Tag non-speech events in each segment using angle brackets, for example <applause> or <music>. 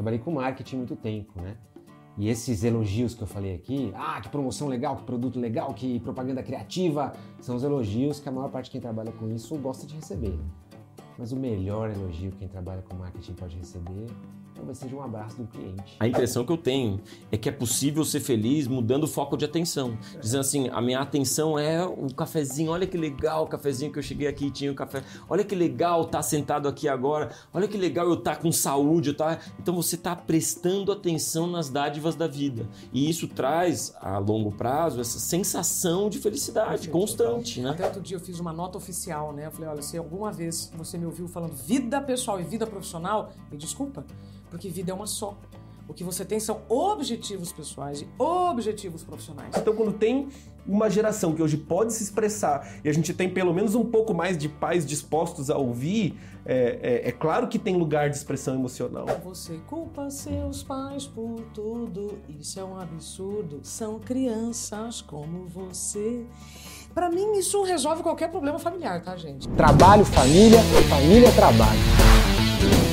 Trabalhei com marketing muito tempo, né? E esses elogios que eu falei aqui, ah, que promoção legal, que produto legal, que propaganda criativa, são os elogios que a maior parte de quem trabalha com isso gosta de receber. Mas o melhor elogio que quem trabalha com marketing pode receber talvez seja um abraço do cliente. A impressão que eu tenho é que é possível ser feliz mudando o foco de atenção. Dizendo assim, a minha atenção é o cafezinho, olha que legal o cafezinho que eu cheguei aqui e tinha o um café. Olha que legal estar tá sentado aqui agora. Olha que legal eu estar tá com saúde, tá? Então você está prestando atenção nas dádivas da vida. E isso traz a longo prazo essa sensação de felicidade Sim, constante, né? Até outro dia eu fiz uma nota oficial, né? Eu falei, olha, se alguma vez você me ouviu falando vida pessoal e vida profissional, me desculpa, porque vida é uma só. O que você tem são objetivos pessoais e objetivos profissionais. Então, quando tem uma geração que hoje pode se expressar e a gente tem pelo menos um pouco mais de pais dispostos a ouvir, é, é, é claro que tem lugar de expressão emocional. Você culpa seus pais por tudo, isso é um absurdo. São crianças como você. Para mim, isso resolve qualquer problema familiar, tá, gente? Trabalho, família, família, trabalho.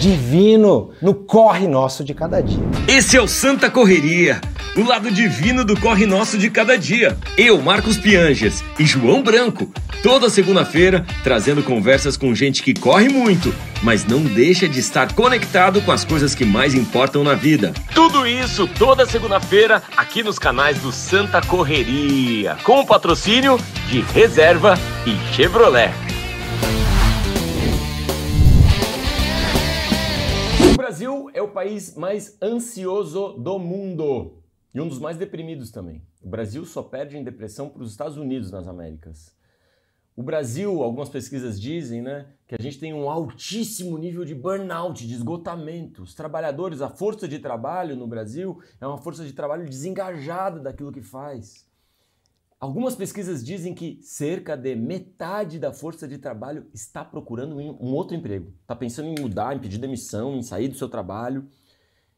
Divino no corre nosso de cada dia. Esse é o Santa Correria, o lado divino do corre nosso de cada dia. Eu, Marcos Pianges e João Branco, toda segunda-feira trazendo conversas com gente que corre muito, mas não deixa de estar conectado com as coisas que mais importam na vida. Tudo isso toda segunda-feira aqui nos canais do Santa Correria, com o patrocínio de Reserva e Chevrolet. Brasil é o país mais ansioso do mundo e um dos mais deprimidos também. O Brasil só perde em depressão para os Estados Unidos nas Américas. O Brasil, algumas pesquisas dizem, né, que a gente tem um altíssimo nível de burnout, de esgotamento. Os trabalhadores, a força de trabalho no Brasil é uma força de trabalho desengajada daquilo que faz. Algumas pesquisas dizem que cerca de metade da força de trabalho está procurando um outro emprego. Está pensando em mudar, em pedir demissão, em sair do seu trabalho.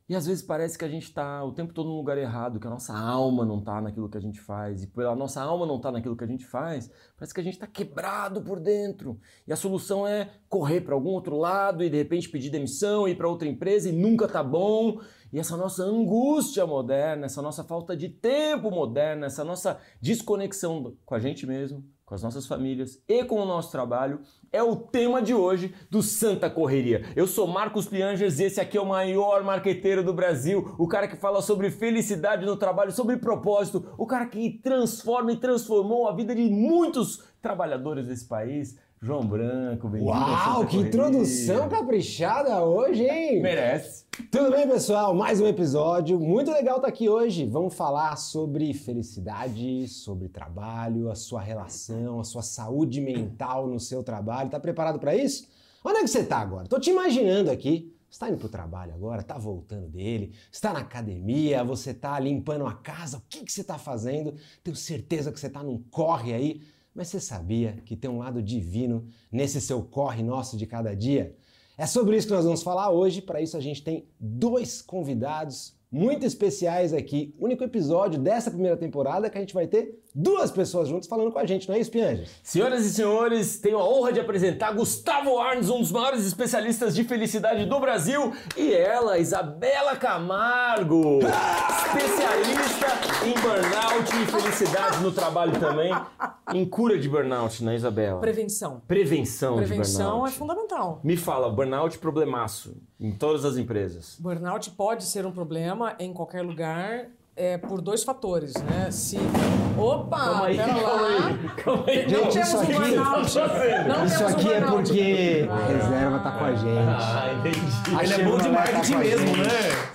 E às vezes parece que a gente está o tempo todo no lugar errado, que a nossa alma não está naquilo que a gente faz. E pela nossa alma não está naquilo que a gente faz, parece que a gente está quebrado por dentro. E a solução é correr para algum outro lado e de repente pedir demissão, ir para outra empresa e nunca tá bom. E essa nossa angústia moderna, essa nossa falta de tempo moderna, essa nossa desconexão com a gente mesmo, com as nossas famílias e com o nosso trabalho é o tema de hoje do Santa Correria. Eu sou Marcos Pianges e esse aqui é o maior marqueteiro do Brasil, o cara que fala sobre felicidade no trabalho, sobre propósito, o cara que transforma e transformou a vida de muitos trabalhadores desse país. João Branco, bem-vindo. Uau, que introdução caprichada hoje, hein? <laughs> Merece. Tudo bem, pessoal? Mais um episódio. Muito legal estar aqui hoje. Vamos falar sobre felicidade, sobre trabalho, a sua relação, a sua saúde mental no seu trabalho. Tá preparado para isso? Onde é que você tá agora? Tô te imaginando aqui. Você está indo para o trabalho agora, está voltando dele, está na academia, você está limpando a casa, o que, que você está fazendo? Tenho certeza que você está num corre aí mas você sabia que tem um lado divino nesse seu corre nosso de cada dia? É sobre isso que nós vamos falar hoje. Para isso, a gente tem dois convidados muito especiais aqui. Único episódio dessa primeira temporada que a gente vai ter duas pessoas juntas falando com a gente, não é isso, Pianges? Senhoras e senhores, tenho a honra de apresentar Gustavo Arnes, um dos maiores especialistas de felicidade do Brasil, e ela, Isabela Camargo, especialista em burnout e felicidade no trabalho também, em cura de burnout, né, Isabela? Prevenção. Prevenção, Prevenção de burnout. é fundamental. Me fala, burnout problemaço em todas as empresas. Burnout pode ser um problema em qualquer lugar é, por dois fatores, né? Se. Opa! Calma aí, pera calma lá. aí, calma aí. Não Gente, temos isso um aqui- burnout. Não Isso um aqui é burnout. porque a reserva tá com a gente. Ah, entendi. A Ele é bom de tá marketing a mesmo, gente. né?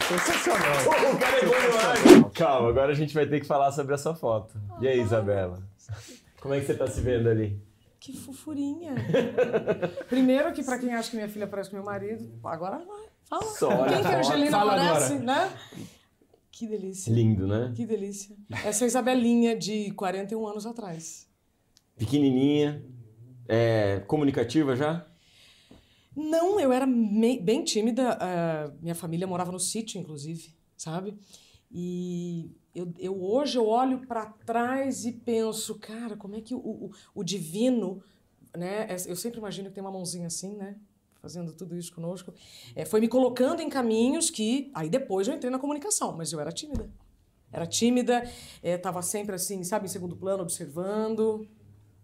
Sensacional. O cara é bom demais. Calma, agora a gente vai ter que falar sobre a sua foto. E aí, Isabela? Como é que você tá se vendo ali? Que fofurinha. <laughs> Primeiro que pra quem acha que minha filha parece com meu marido, agora vai. Fala. Só quem que a. Angelina Fala parece, agora. né? Que delícia. Lindo, né? Que delícia. Essa é a Isabelinha de 41 anos atrás. Pequenininha, é, comunicativa já? Não, eu era me- bem tímida. ah, minha família morava no sítio, inclusive, sabe? E eu, eu- hoje eu olho para trás e penso, cara, como é que o, o, o divino né? Eu sempre imagino que tem uma mãozinha assim, né? Fazendo tudo isso conosco. É, foi me colocando em caminhos que. Aí depois eu entrei na comunicação, mas eu era tímida. Era tímida, estava sempre assim, sabe, em segundo plano, observando.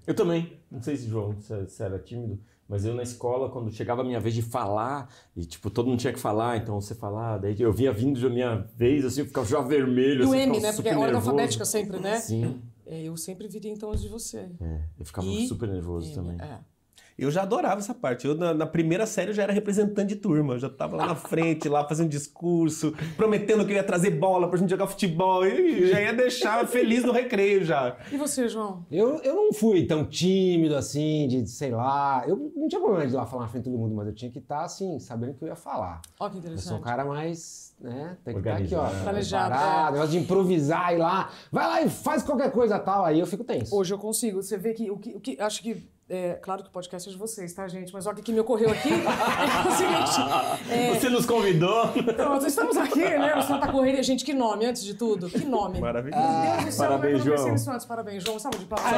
Eu também. Não sei se, João, se era tímido. Mas eu na escola, quando chegava a minha vez de falar, e tipo, todo mundo tinha que falar, então você falar, daí eu vinha vindo a minha vez, assim, eu ficava já vermelho. E o assim, M, né? Porque é ordem alfabética sempre, né? Sim. É, eu sempre viria então antes de você. É, eu ficava E- super nervoso M, também. É. Eu já adorava essa parte. Eu, na, na primeira série, eu já era representante de turma. Eu já tava lá na frente, lá fazendo discurso, prometendo que eu ia trazer bola pra gente jogar futebol. E já ia deixar feliz no recreio já. E você, João? Eu, eu não fui tão tímido assim, de sei lá. Eu não tinha problema de ir lá falar na frente de todo mundo, mas eu tinha que estar assim, sabendo que eu ia falar. Ó, que Eu sou um interessante. cara mais, né? Tem que estar aqui, ó. Planejado, é. negócio de improvisar e lá. Vai lá e faz qualquer coisa tal. Aí eu fico tenso. Hoje eu consigo. Você vê que o que, o que acho que. É, claro que o podcast é de vocês, tá, gente? Mas olha o que me ocorreu aqui <laughs> é o seguinte. é, Você nos convidou? então, nós estamos aqui, né? O Santa Correria. Gente, que nome, antes de tudo? Que nome? Maravilhoso. Meu Deus do céu, Parabéns, João. antes. Parabéns, João. Salve de palmas.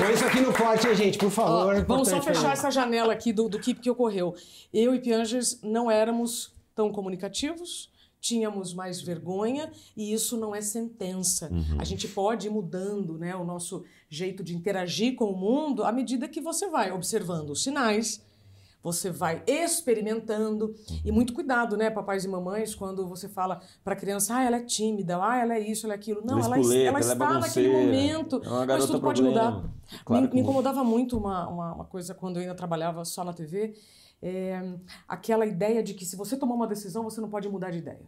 Põe isso aqui no corte, hein, gente, por Ó, favor. vamos só fechar essa janela aqui do, do que, que ocorreu. Eu e Piangers não éramos tão comunicativos, tínhamos mais vergonha e isso não é sentença. A gente pode ir mudando né, o nosso jeito de interagir com o mundo à medida que você vai observando os sinais. Você vai experimentando e muito cuidado, né, papais e mamães, quando você fala para a criança, ah, ela é tímida, ah, ela é isso, ela é aquilo. Não, Ela ela, é ela é está naquele bagunceira, momento, é mas tudo pode problema. mudar. Claro me, me incomodava muito uma, uma, uma coisa quando eu ainda trabalhava só na TV, é, aquela ideia de que se você tomar uma decisão, você não pode mudar de ideia.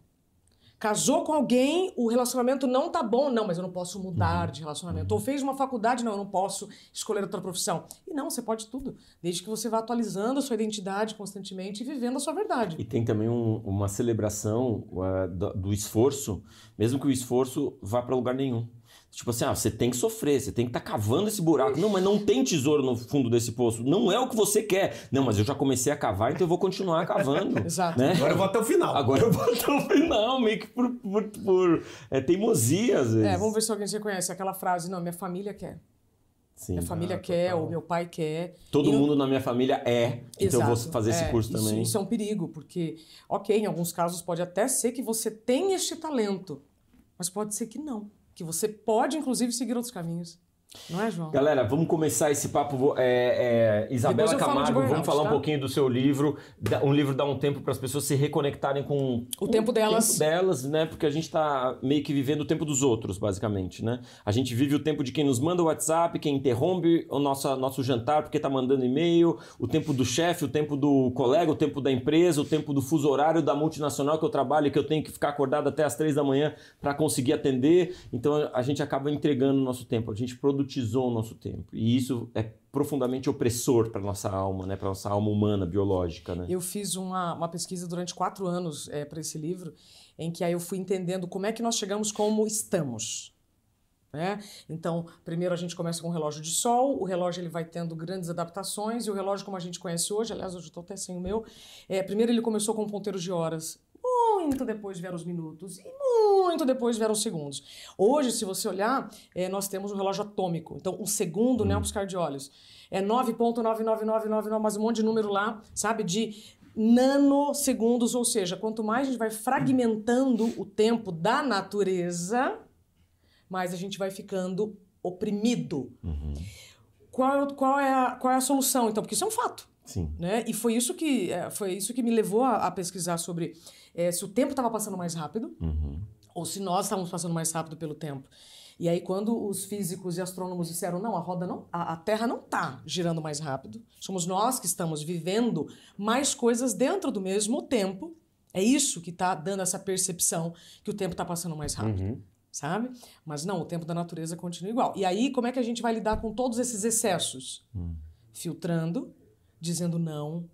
Casou com alguém, o relacionamento não tá bom, não, mas eu não posso mudar de relacionamento. Ou fez uma faculdade, não, eu não posso escolher outra profissão. E não, você pode tudo, desde que você vá atualizando a sua identidade constantemente e vivendo a sua verdade. E tem também um- uma celebração uh, do, do esforço, mesmo que o esforço vá para lugar nenhum. Tipo assim, ah, você tem que sofrer, você tem que estar cavando esse buraco. Não, mas não tem tesouro no fundo desse poço. Não é o que você quer. Não, mas eu já comecei a cavar, então eu vou continuar cavando. <laughs> Exato. Né? Agora eu vou até o final. Agora eu vou até o final, meio que por, por, por é, teimosia, às vezes. É, vamos ver se alguém se conhece aquela frase, não, minha família quer. Sim. Minha família quer, ou meu pai quer. Todo E não- mundo na minha família é, então eu vou Exato. fazer esse É, curso isso- também. Isso é um perigo, porque, ok, em alguns casos pode até ser que você tenha este talento, mas pode ser que não. Que você pode, inclusive, seguir outros caminhos. Não é, João? Galera, vamos começar esse papo. É, é, Isabela Camargo, burnout, vamos falar tá? um pouquinho do seu livro. Um livro dá um tempo para as pessoas se reconectarem com O tempo delas. tempo delas, né? Porque a gente tá meio que vivendo o tempo dos outros, basicamente, né? A gente vive o tempo de quem nos manda o WhatsApp, quem interrompe o nosso, nosso jantar porque tá mandando e-mail, o tempo do chefe, o tempo do colega, o tempo da empresa, o tempo do fuso horário da multinacional que eu trabalho e que eu tenho que ficar acordado até as três da manhã para conseguir atender. Então a gente acaba entregando o nosso tempo, a gente produtizou o nosso tempo. E isso é profundamente opressor para nossa alma, né? Para nossa alma humana, biológica, né? Eu fiz uma, uma pesquisa durante quatro anos para esse livro, em que aí eu fui entendendo como é que nós chegamos como estamos. Né? Então, primeiro a gente começa com o relógio de sol, o relógio ele vai tendo grandes adaptações, e o relógio como a gente conhece hoje, aliás, hoje eu estou até sem o meu, é, primeiro ele começou com ponteiros de horas, muito depois vieram os minutos, e muito depois vieram os segundos. Hoje, se você olhar, é, nós temos um relógio atômico, então um segundo, né, um piscar de olhos, é 9.99999, mais um monte de número lá, sabe, de nanosegundos, ou seja, quanto mais a gente vai fragmentando o tempo da natureza, mais a gente vai ficando oprimido. Qual, é- qual, é a, qual é a solução, então? Porque isso é um fato. Sim. Né? E foi isso que, é, foi isso que me levou a, a pesquisar sobre é, se o tempo estava passando mais rápido Uhum. ou se nós estávamos passando mais rápido pelo tempo. E aí, quando os físicos e astrônomos disseram, não, a roda não, a, a Terra não está girando mais rápido, somos nós que estamos vivendo mais coisas dentro do mesmo tempo. É isso que está dando essa percepção que o tempo está passando mais rápido Uhum. sabe? Mas não, o tempo da natureza continua igual. E aí, como é que a gente vai lidar com todos esses excessos? Hum. Filtrando, dizendo não,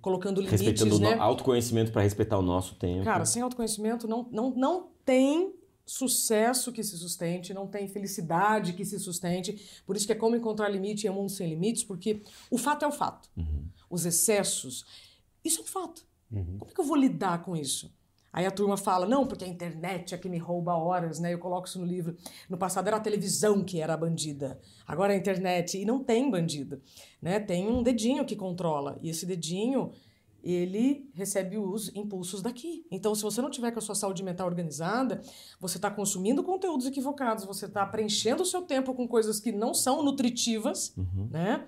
colocando limites, Uhum. Respeitando né? autoconhecimento para respeitar o nosso tempo. Cara, sem autoconhecimento não, não, não tem sucesso que se sustente, não tem felicidade que se sustente. Por isso que é como encontrar limite em um mundo sem limites, porque o fato é o fato. Uhum. Os excessos, isso é um fato. Uhum. Como é que eu vou lidar com isso? Aí a turma fala, não, porque a internet é que me rouba horas, né? Eu coloco isso no livro. No passado era a televisão que era a bandida, agora é a internet. E não tem bandida, né? Tem um dedinho que controla. E esse dedinho, ele recebe os impulsos daqui. Então, se você não tiver com a sua saúde mental organizada, você está consumindo conteúdos equivocados, você está preenchendo o seu tempo com coisas que não são nutritivas, né?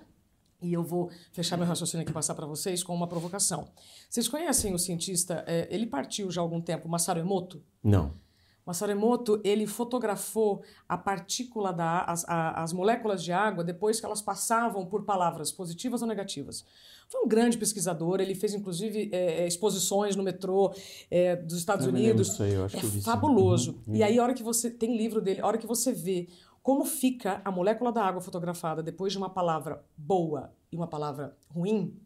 E eu vou fechar meu raciocínio aqui e passar para vocês com uma provocação. Vocês conhecem o cientista, é, ele partiu já há algum tempo, Masaru Emoto? Não. Masaru Emoto, ele fotografou a partícula da as, a- as moléculas de água depois que elas passavam por palavras positivas ou negativas. Foi um grande pesquisador, ele fez inclusive é, é, exposições no metrô é, dos Estados Eu me lembro Unidos. disso aí, eu acho é que eu vi sim. fabuloso. E aí a hora que você tem livro dele, a hora que você vê como fica a molécula da água fotografada depois de uma palavra boa e uma palavra ruim,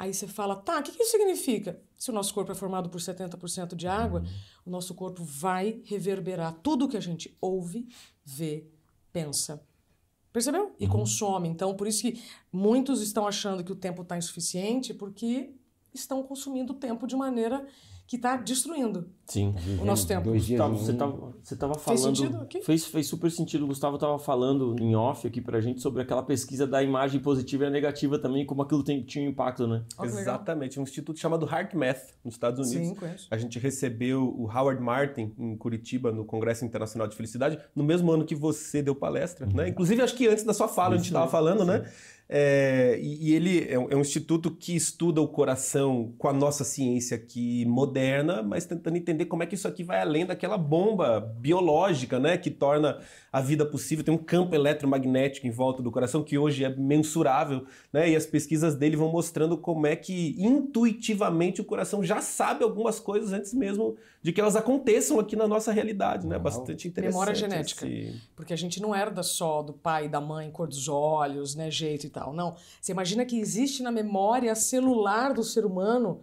Aí você fala, tá, o que, que isso significa? Se o nosso corpo é formado por 70% de água, o nosso corpo vai reverberar tudo que a gente ouve, vê, pensa. Percebeu? E consome. Então, por isso que muitos estão achando que o tempo está insuficiente, porque estão consumindo o tempo de maneira que está destruindo Sim. o nosso tempo. Dois dias Gustavo, em um. você tava, você tava Fez falando. sentido aqui? Fez, fez super sentido. O Gustavo tava falando em off aqui pra gente sobre aquela pesquisa da imagem positiva e negativa também, como aquilo tem, tinha um impacto, né? Ó, que legal. Exatamente, um instituto chamado HeartMath, nos Estados Unidos. Sim, conheço. A gente recebeu o Howard Martin em Curitiba, no Congresso Internacional de Felicidade, no mesmo ano que você deu palestra, né? Inclusive, acho que antes da sua fala, a gente estava falando, né? É, e, e ele é um, é um instituto que estuda o coração com a nossa ciência aqui moderna, mas tentando entender como é que isso aqui vai além daquela bomba biológica, né? Que torna a vida possível. Tem um campo eletromagnético em volta do coração que hoje é mensurável, né? E as pesquisas dele vão mostrando como é que intuitivamente o coração já sabe algumas coisas antes mesmo de que elas aconteçam aqui na nossa realidade, né? Uau. Bastante interessante. Memória genética. esse- Porque a gente não herda só do pai, da mãe, cor dos olhos, né, jeito e tal. Não. Você imagina que existe na memória celular do ser humano.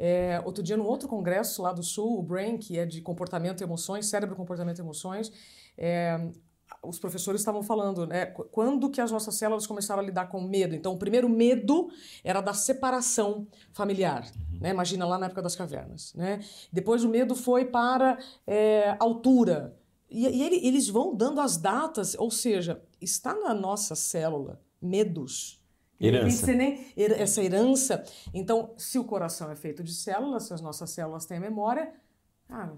é, outro dia, num outro congresso lá do Sul, o BRAIN, que é de comportamento e emoções, cérebro, comportamento e emoções, é, os professores estavam falando, né, qu- quando que as nossas células começaram a lidar com medo. Então, o primeiro medo era da separação familiar, né? Imagina lá na época das cavernas, né? Depois o medo foi para é, altura. E, e ele- eles vão dando as datas, ou seja, está na nossa célula medos. Herança. Nem- essa herança. Então, se o coração é feito de células, se as nossas células têm memória, cara,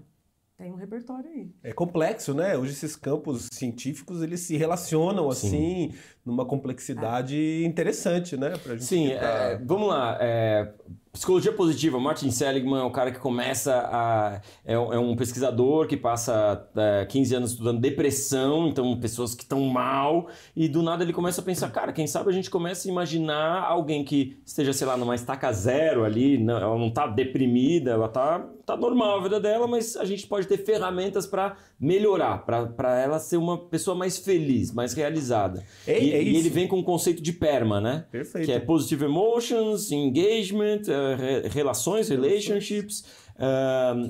tem um repertório aí. É complexo, né? Hoje esses campos científicos eles se relacionam assim numa complexidade interessante, né? Pra gente Sim, tentar- é, vamos lá. é, psicologia positiva, Martin Seligman é o cara que começa a. É, um- é um pesquisador que passa é, 15 anos estudando depressão, então pessoas que estão mal, e do nada ele começa a pensar, cara, quem sabe a gente começa a imaginar alguém que esteja, sei lá, numa estaca zero ali, não, ela não tá deprimida, ela tá, tá normal a vida dela, mas a gente pode ter ferramentas para melhorar, para ela ser uma pessoa mais feliz, mais realizada. É- e, é e ele vem com o conceito de PERMA, né? Perfeito. Que é Positive Emotions, Engagement, eh, re- relações, relationships,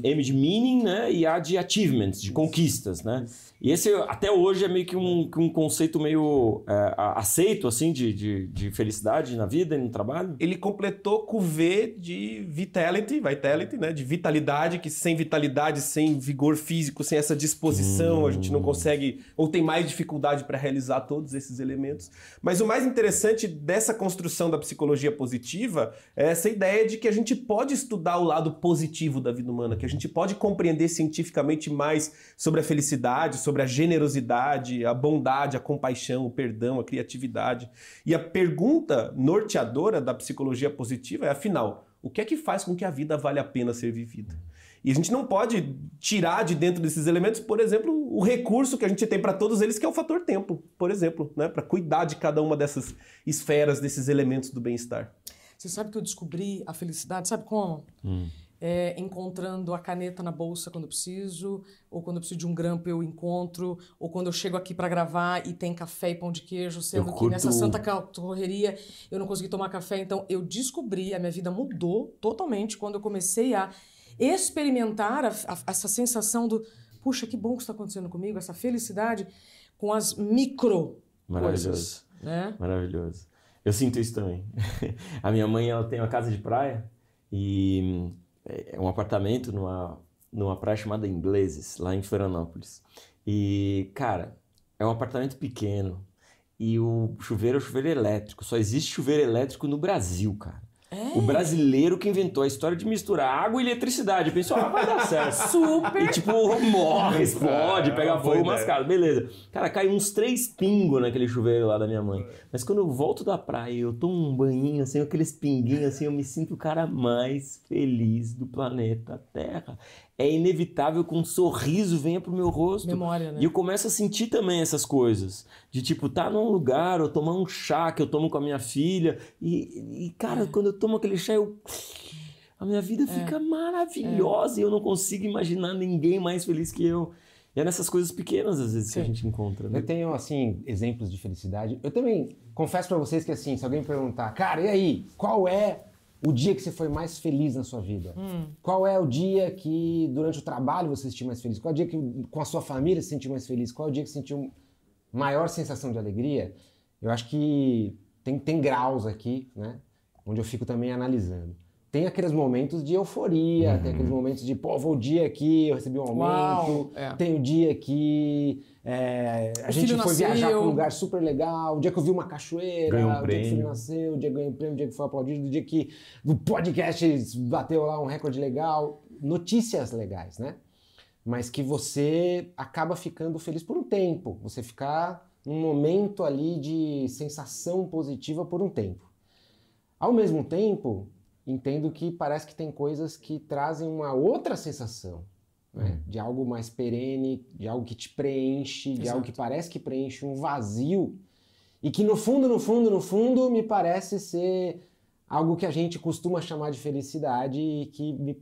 M de Meaning, né? E A de Achievements, de conquistas, né? E esse, até hoje, é meio que um, que um conceito meio a- aceito, assim, de, de, de felicidade na vida e no trabalho. Ele completou com o V de vitality, vitality, né? De vitalidade, que sem vitalidade, sem vigor físico, sem essa disposição, a gente não consegue ou tem mais dificuldade para realizar todos esses elementos. Mas o mais interessante dessa construção da psicologia positiva é essa ideia de que a gente pode estudar o lado positivo da vida humana, que a gente pode compreender cientificamente mais sobre a felicidade, sobre a generosidade, a bondade, a compaixão, o perdão, a criatividade. E a pergunta norteadora da psicologia positiva é, afinal, o que é que faz com que a vida vale a pena ser vivida? E a gente não pode tirar de dentro desses elementos, por exemplo, o recurso que a gente tem para todos eles, que é o fator tempo, por exemplo, né? para cuidar de cada uma dessas esferas, desses elementos do bem-estar. Você sabe que eu descobri a felicidade, sabe como? É, encontrando a caneta na bolsa quando preciso, ou quando eu preciso de um grampo eu encontro, ou quando eu chego aqui para gravar e tem café e pão de queijo, sendo Eu que nessa santa correria eu não consegui tomar café. Então eu descobri, a minha vida mudou totalmente quando eu comecei a experimentar a- a- essa sensação do puxa, que bom que está acontecendo comigo, essa felicidade com as micro Maravilhoso. coisas, né? Maravilhoso. Eu sinto isso também. <laughs> a minha mãe, ela tem uma casa de praia e é um apartamento numa, numa praia chamada Ingleses, lá em Florianópolis. E, cara, é um apartamento pequeno. E o chuveiro é o chuveiro elétrico. Só existe chuveiro elétrico no Brasil, cara. É? O brasileiro que inventou a história de misturar água e eletricidade. Pensou, ah, vai dar certo. <laughs> Super. E tipo, morre, explode, É, pega fogo, mascado. Beleza. Cara, cai uns três pingos naquele chuveiro lá da minha mãe. Mas quando eu volto da praia eu tomo um banhinho, assim, aqueles pinguinhos, assim, eu me sinto o cara mais feliz do planeta Terra. É inevitável que um sorriso venha pro meu rosto. Memória, né? E eu começo a sentir também essas coisas. De tipo, tá num lugar, ou tomar um chá que eu tomo com a minha filha. E, e, cara, quando eu tomo aquele chá, eu. A minha vida fica maravilhosa e eu não consigo imaginar ninguém mais feliz que eu. E é nessas coisas pequenas, às vezes, que a Sim. gente encontra. Né? Eu tenho, assim, exemplos de felicidade. Eu também confesso pra vocês que, assim, se alguém perguntar, cara, e aí, qual é o dia que você foi mais feliz na sua vida? Qual é o dia que, durante o trabalho, você se sentiu mais feliz? Qual é o dia que, com a sua família, se sentiu mais feliz? Qual é o dia que você sentiu maior sensação de alegria? Eu acho que tem, tem graus aqui, né? Onde eu fico também analisando. Tem aqueles momentos de euforia, tem aqueles momentos de, pô, vou o dia aqui, eu recebi um aumento. Uau, é. Tem o dia que é, a O gente foi viajar nasceu. para um lugar super legal, o dia que eu vi uma cachoeira, um o dia que o filho nasceu, o dia que ganhei um prêmio, o dia que foi aplaudido, o dia que o podcast bateu lá um recorde legal. Notícias legais, né? Mas que você acaba ficando feliz por um tempo. Você ficar num momento ali de sensação positiva por um tempo. Ao mesmo tempo, entendo que parece que tem coisas que trazem uma outra sensação, né? De algo mais perene, de algo que te preenche, de Exato. algo que parece que preenche um vazio e que no fundo, no fundo, no fundo, me parece ser algo que a gente costuma chamar de felicidade e que me,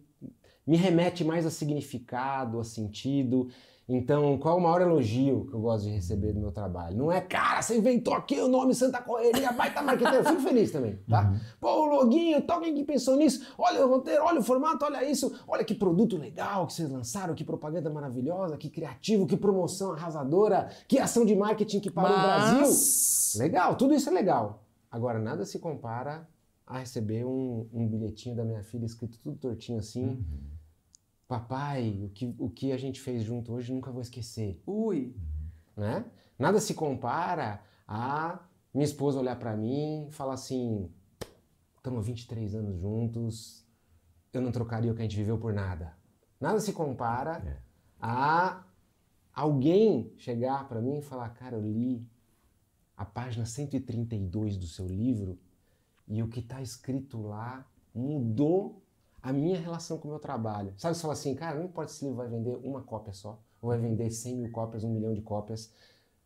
me remete mais a significado, a sentido. Então, qual é o maior elogio que eu gosto de receber do meu trabalho? Não é, cara, você inventou aqui o nome Santa Correria, baita marqueteiro. Eu fico feliz também, tá? Pô, o loginho, tal, quem que pensou nisso? Olha o roteiro, olha o formato, olha isso. Olha que produto legal que vocês lançaram, que propaganda maravilhosa, que criativo, que promoção arrasadora, que ação de marketing que parou o Brasil. Mas... Legal, tudo isso é legal. Agora, nada se compara a receber um, um bilhetinho da minha filha escrito tudo tortinho assim. Papai, o que, o que a gente fez junto hoje nunca vou esquecer, Ui. né? Nada se compara a minha esposa olhar pra mim e falar assim: estamos 23 anos juntos, eu não trocaria o que a gente viveu por nada. Nada se compara a alguém chegar pra mim e falar: cara, eu li a página 132 do seu livro e o que está escrito lá mudou a minha relação com o meu trabalho. Sabe, você fala assim, cara, não importa se esse livro vai vender uma cópia só, ou vai vender 100 mil cópias, um milhão de cópias,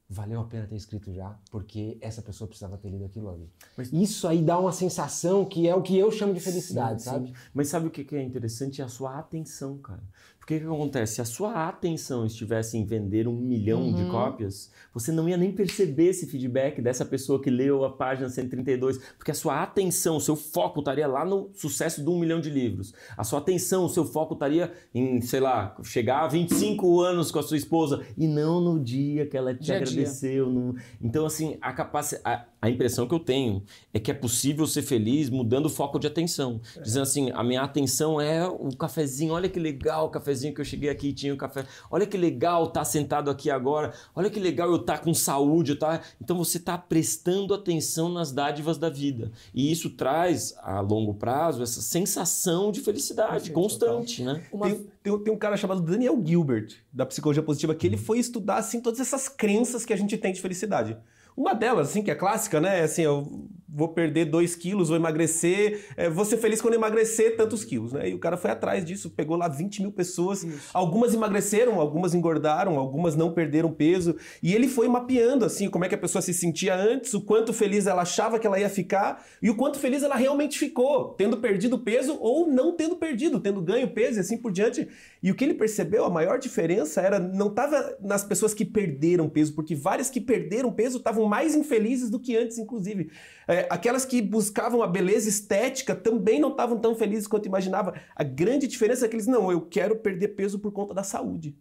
valeu a pena ter escrito já, porque essa pessoa precisava ter lido aquilo ali. Mas- Isso aí dá uma sensação que é o que eu chamo de felicidade, Sim, sabe? sim. Mas sabe o que que é interessante? É a sua atenção, cara. Porque o que acontece? Se a sua atenção estivesse em vender um milhão de cópias, você não ia nem perceber esse feedback dessa pessoa que leu a página 132, porque a sua atenção, o seu foco estaria lá no sucesso de um milhão de livros. A sua atenção, o seu foco estaria em, sei lá, chegar a 25 anos com a sua esposa e não no dia que ela te Dia agradeceu. no- Então, assim, a capacidade. A impressão que eu tenho é que é possível ser feliz mudando o foco de atenção. Dizendo assim, a minha atenção é o cafezinho, olha que legal o cafezinho que eu cheguei aqui e tinha o café. Olha que legal estar sentado aqui agora. Olha que legal eu estar com saúde. eu tá... Então você está prestando atenção nas dádivas da vida. E isso traz, a longo prazo, essa sensação de felicidade constante, né? Uma... Tem, tem- tem um cara chamado Daniel Gilbert, da Psicologia Positiva, que ele foi estudar, assim, todas essas crenças que a gente tem de felicidade. Uma delas, assim, que é clássica, né? é Assim, eu vou perder 2 quilos, vou emagrecer, é, vou ser feliz quando emagrecer tantos quilos, né? E o cara foi atrás disso, pegou lá 20 mil pessoas, algumas emagreceram, algumas engordaram, algumas não perderam peso, e ele foi mapeando, assim, como é que a pessoa se sentia antes, o quanto feliz ela achava que ela ia ficar, e o quanto feliz ela realmente ficou, tendo perdido peso ou não tendo perdido, tendo ganho peso e assim por diante. E o que ele percebeu, a maior diferença era, não estava nas pessoas que perderam peso, porque várias que perderam peso estavam mais infelizes do que antes, inclusive. É, aquelas que buscavam a beleza estética também não estavam tão felizes quanto imaginava. A grande diferença é que eles, não, eu quero perder peso por conta da saúde.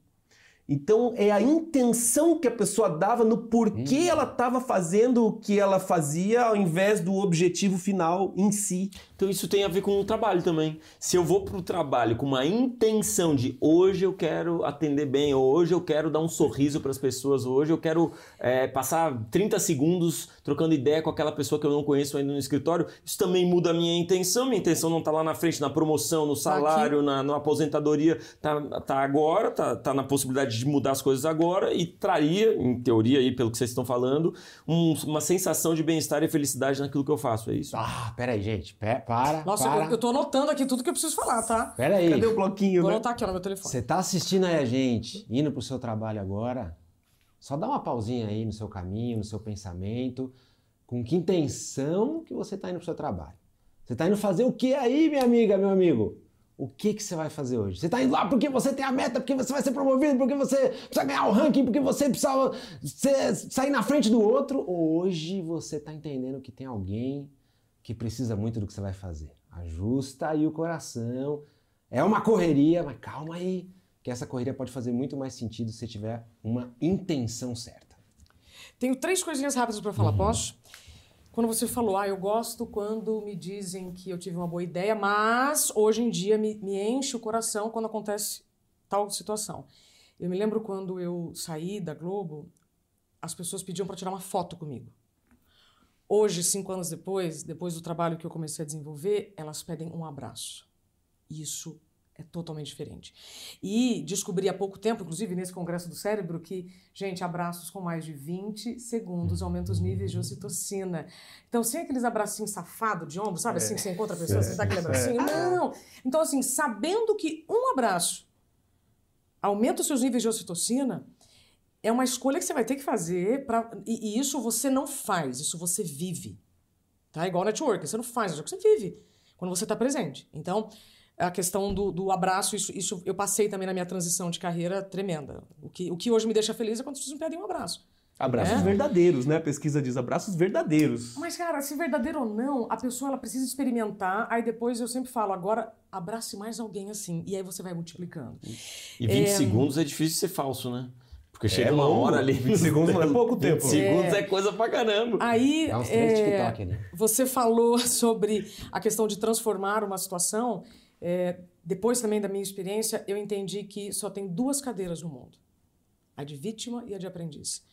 Então é a intenção que a pessoa dava no porquê ela estava fazendo o que ela fazia ao invés do objetivo final em si. Então isso tem a ver com o trabalho também. Se eu vou para o trabalho com uma intenção de hoje eu quero atender bem, ou hoje eu quero dar um sorriso para as pessoas, ou hoje eu quero é, passar 30 segundos trocando ideia com aquela pessoa que eu não conheço ainda no escritório, isso também muda a minha intenção. Minha intenção não está lá na frente, na promoção, no salário, na, na aposentadoria, tá, tá agora, tá, tá na possibilidade de mudar as coisas agora e traria, em teoria aí, pelo que vocês estão falando, um- uma sensação de bem-estar e felicidade naquilo que eu faço, é isso? Ah, peraí, gente. Pe- para, Nossa, para. eu, eu tô anotando aqui tudo que eu preciso falar, tá? Peraí. Cadê o bloquinho, Vou né? anotar aqui no meu telefone. Você tá assistindo aí a gente, indo pro seu trabalho agora, só dá uma pausinha aí no seu caminho, no seu pensamento, com que intenção que você tá indo pro seu trabalho. Você tá indo fazer o que aí, minha amiga, meu amigo? O que que você vai fazer hoje? Você tá indo lá porque você tem a meta, porque você vai ser promovido, porque você precisa ganhar o ranking, porque você precisa ser- sair na frente do outro? Ou hoje você tá entendendo que tem alguém que precisa muito do que você vai fazer? Ajusta aí o coração, é uma correria, mas calma aí, que essa correria pode fazer muito mais sentido se você tiver uma intenção certa. Tenho três coisinhas rápidas para Uhum. falar, posso? Quando você falou, ah, eu gosto quando me dizem que eu tive uma boa ideia, mas hoje em dia me, me enche o coração quando acontece tal situação. Eu me lembro quando eu saí da Globo, as pessoas pediam para tirar uma foto comigo. Hoje, cinco anos depois, depois do trabalho que eu comecei a desenvolver, elas pedem um abraço. Isso é totalmente diferente. E descobri há pouco tempo, inclusive nesse congresso do cérebro, que, gente, abraços com mais de 20 segundos aumentam os níveis de ocitocina. Então, sem aqueles abracinhos safados de ombro, sabe? Assim que você encontra a pessoa, você dá aquele abracinho. Não! Então, assim, sabendo que um abraço aumenta os seus níveis de ocitocina, é uma escolha que você vai ter que fazer pra, e, e isso você não faz, isso você vive. Tá? Igual network, você não faz, é o que você vive quando você está presente. Então, a questão do, do abraço, isso, isso eu passei também na minha transição de carreira tremenda. O que, o que hoje me deixa feliz é quando as pessoas me pedem um abraço. Abraços É? verdadeiros, né? A pesquisa diz abraços verdadeiros. Mas, cara, se verdadeiro ou não, a pessoa ela precisa experimentar. Aí depois eu sempre falo, agora abrace mais alguém assim. E aí você vai multiplicando. E 20 É. segundos é difícil ser falso, né? Porque chega uma longo. hora ali. 20 segundos não é pouco 20 tempo. segundos é coisa pra caramba. Aí. Dá uns três é, TikTok ali. Você falou <laughs> sobre a questão de transformar uma situação. É, depois também da minha experiência, eu entendi que só tem duas cadeiras no mundo: a de vítima e a de aprendiz.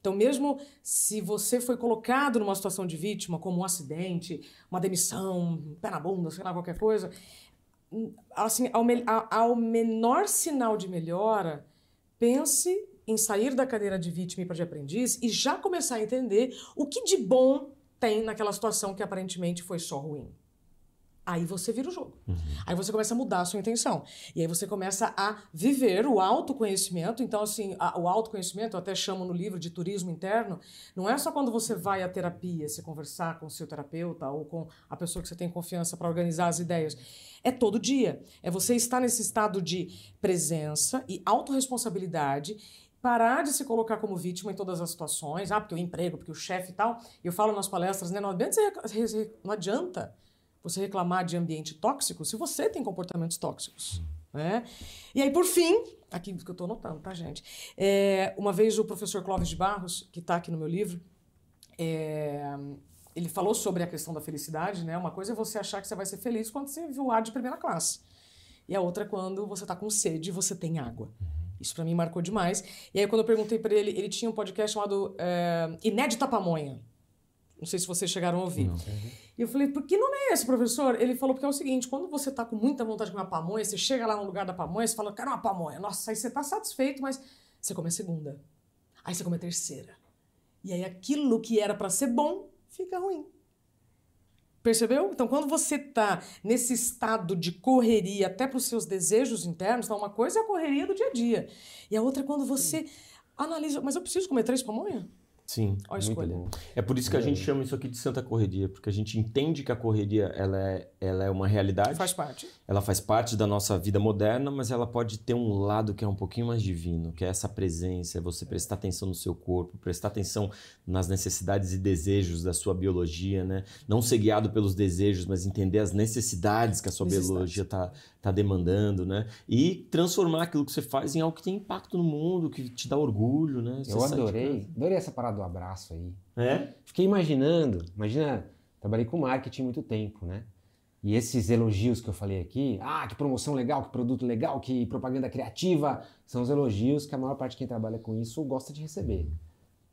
Então, mesmo se você foi colocado numa situação de vítima, como um acidente, uma demissão, um pé na bunda, sei lá, qualquer coisa, assim, ao, me- ao menor sinal de melhora, pense em sair da cadeira de vítima e para de aprendiz e já começar a entender o que de bom tem naquela situação que aparentemente foi só ruim. Aí você vira o jogo. Aí você começa a mudar a sua intenção. E aí você começa a viver o autoconhecimento. Então, assim, a- o autoconhecimento, eu até chamo no livro de turismo interno, não é só quando você vai à terapia, se conversar com o seu terapeuta ou com a pessoa que você tem confiança para organizar as ideias. É todo dia. É você estar nesse estado de presença e autorresponsabilidade parar de se colocar como vítima em todas as situações, ah, porque o emprego, porque o chefe e tal. Eu falo nas palestras, né, não adianta, não adianta você reclamar de ambiente tóxico se você tem comportamentos tóxicos. Né? E aí, por fim, aqui que eu estou anotando, tá, gente? É, uma vez o professor Clóvis de Barros, que está aqui no meu livro, é, ele falou sobre a questão da felicidade, né? Uma coisa é você achar que você vai ser feliz quando você voar de primeira classe. E a outra é quando você está com sede e você tem água. Isso para mim marcou demais. E aí, quando eu perguntei para ele, ele tinha um podcast chamado é, Inédita Pamonha. Não sei se vocês chegaram a ouvir. E eu falei, por que nome é esse, professor? Ele falou, porque é o seguinte, quando você tá com muita vontade de comer uma pamonha, você chega lá no lugar da pamonha, você fala, quero uma pamonha. Nossa, aí você tá satisfeito, mas você come a segunda. Aí você come a terceira. E aí aquilo que era para ser bom, fica ruim. Percebeu? Então, quando você tá nesse estado de correria, até para os seus desejos internos, então uma coisa é a correria do dia a dia. E a outra é quando você analisa, mas eu preciso comer três pamonhas? Sim. Escolha. bom. É por isso que a gente chama isso aqui de Santa Correria, porque a gente entende que a correria ela é, ela é uma realidade, Faz parte. ela faz parte da nossa vida moderna, mas ela pode ter um lado que é um pouquinho mais divino, que é essa presença, é você prestar atenção no seu corpo, prestar atenção nas necessidades e desejos da sua biologia, né? Não ser guiado pelos desejos, mas entender as necessidades que a sua biologia está tá demandando, né? E transformar aquilo que você faz em algo que tem impacto no mundo, que te dá orgulho, né? Você Eu adorei, adorei essa parada do abraço aí. É? Fiquei imaginando, imagina, trabalhei com marketing muito tempo, né? E esses elogios que eu falei aqui, ah, que promoção legal, que produto legal, que propaganda criativa, são os elogios que a maior parte de quem trabalha com isso gosta de receber.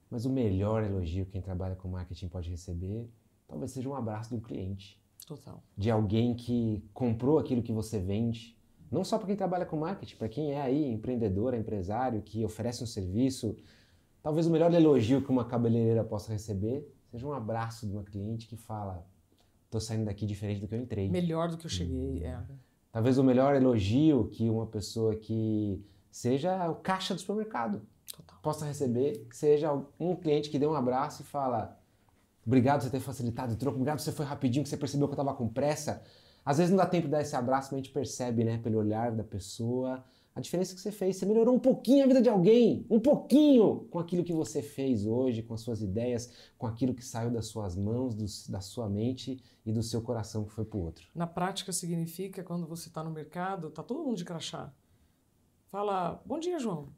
Mas o melhor elogio que quem trabalha com marketing pode receber, talvez seja um abraço de um cliente, Total. de alguém que comprou aquilo que você vende. Não só para quem trabalha com marketing, para quem é aí empreendedor, empresário, que oferece um serviço. Talvez o melhor elogio que uma cabeleireira possa receber seja um abraço de uma cliente que fala: "Tô saindo daqui diferente do que eu entrei". Melhor do que eu cheguei. É. Talvez o melhor elogio que uma pessoa que seja o caixa do supermercado Total. possa receber seja um cliente que dê um abraço e fala: Obrigado por você ter facilitado o troco, obrigado que você foi rapidinho, que você percebeu que eu estava com pressa. Às vezes não dá tempo de dar esse abraço, mas a gente percebe, né, pelo olhar da pessoa, a diferença que você fez. Você melhorou um pouquinho a vida de alguém, um pouquinho, com aquilo que você fez hoje, com as suas ideias, com aquilo que saiu das suas mãos, dos- da sua mente e do seu coração que foi pro outro. Na prática significa quando você está no mercado, tá todo mundo de crachá. Fala, bom dia, João.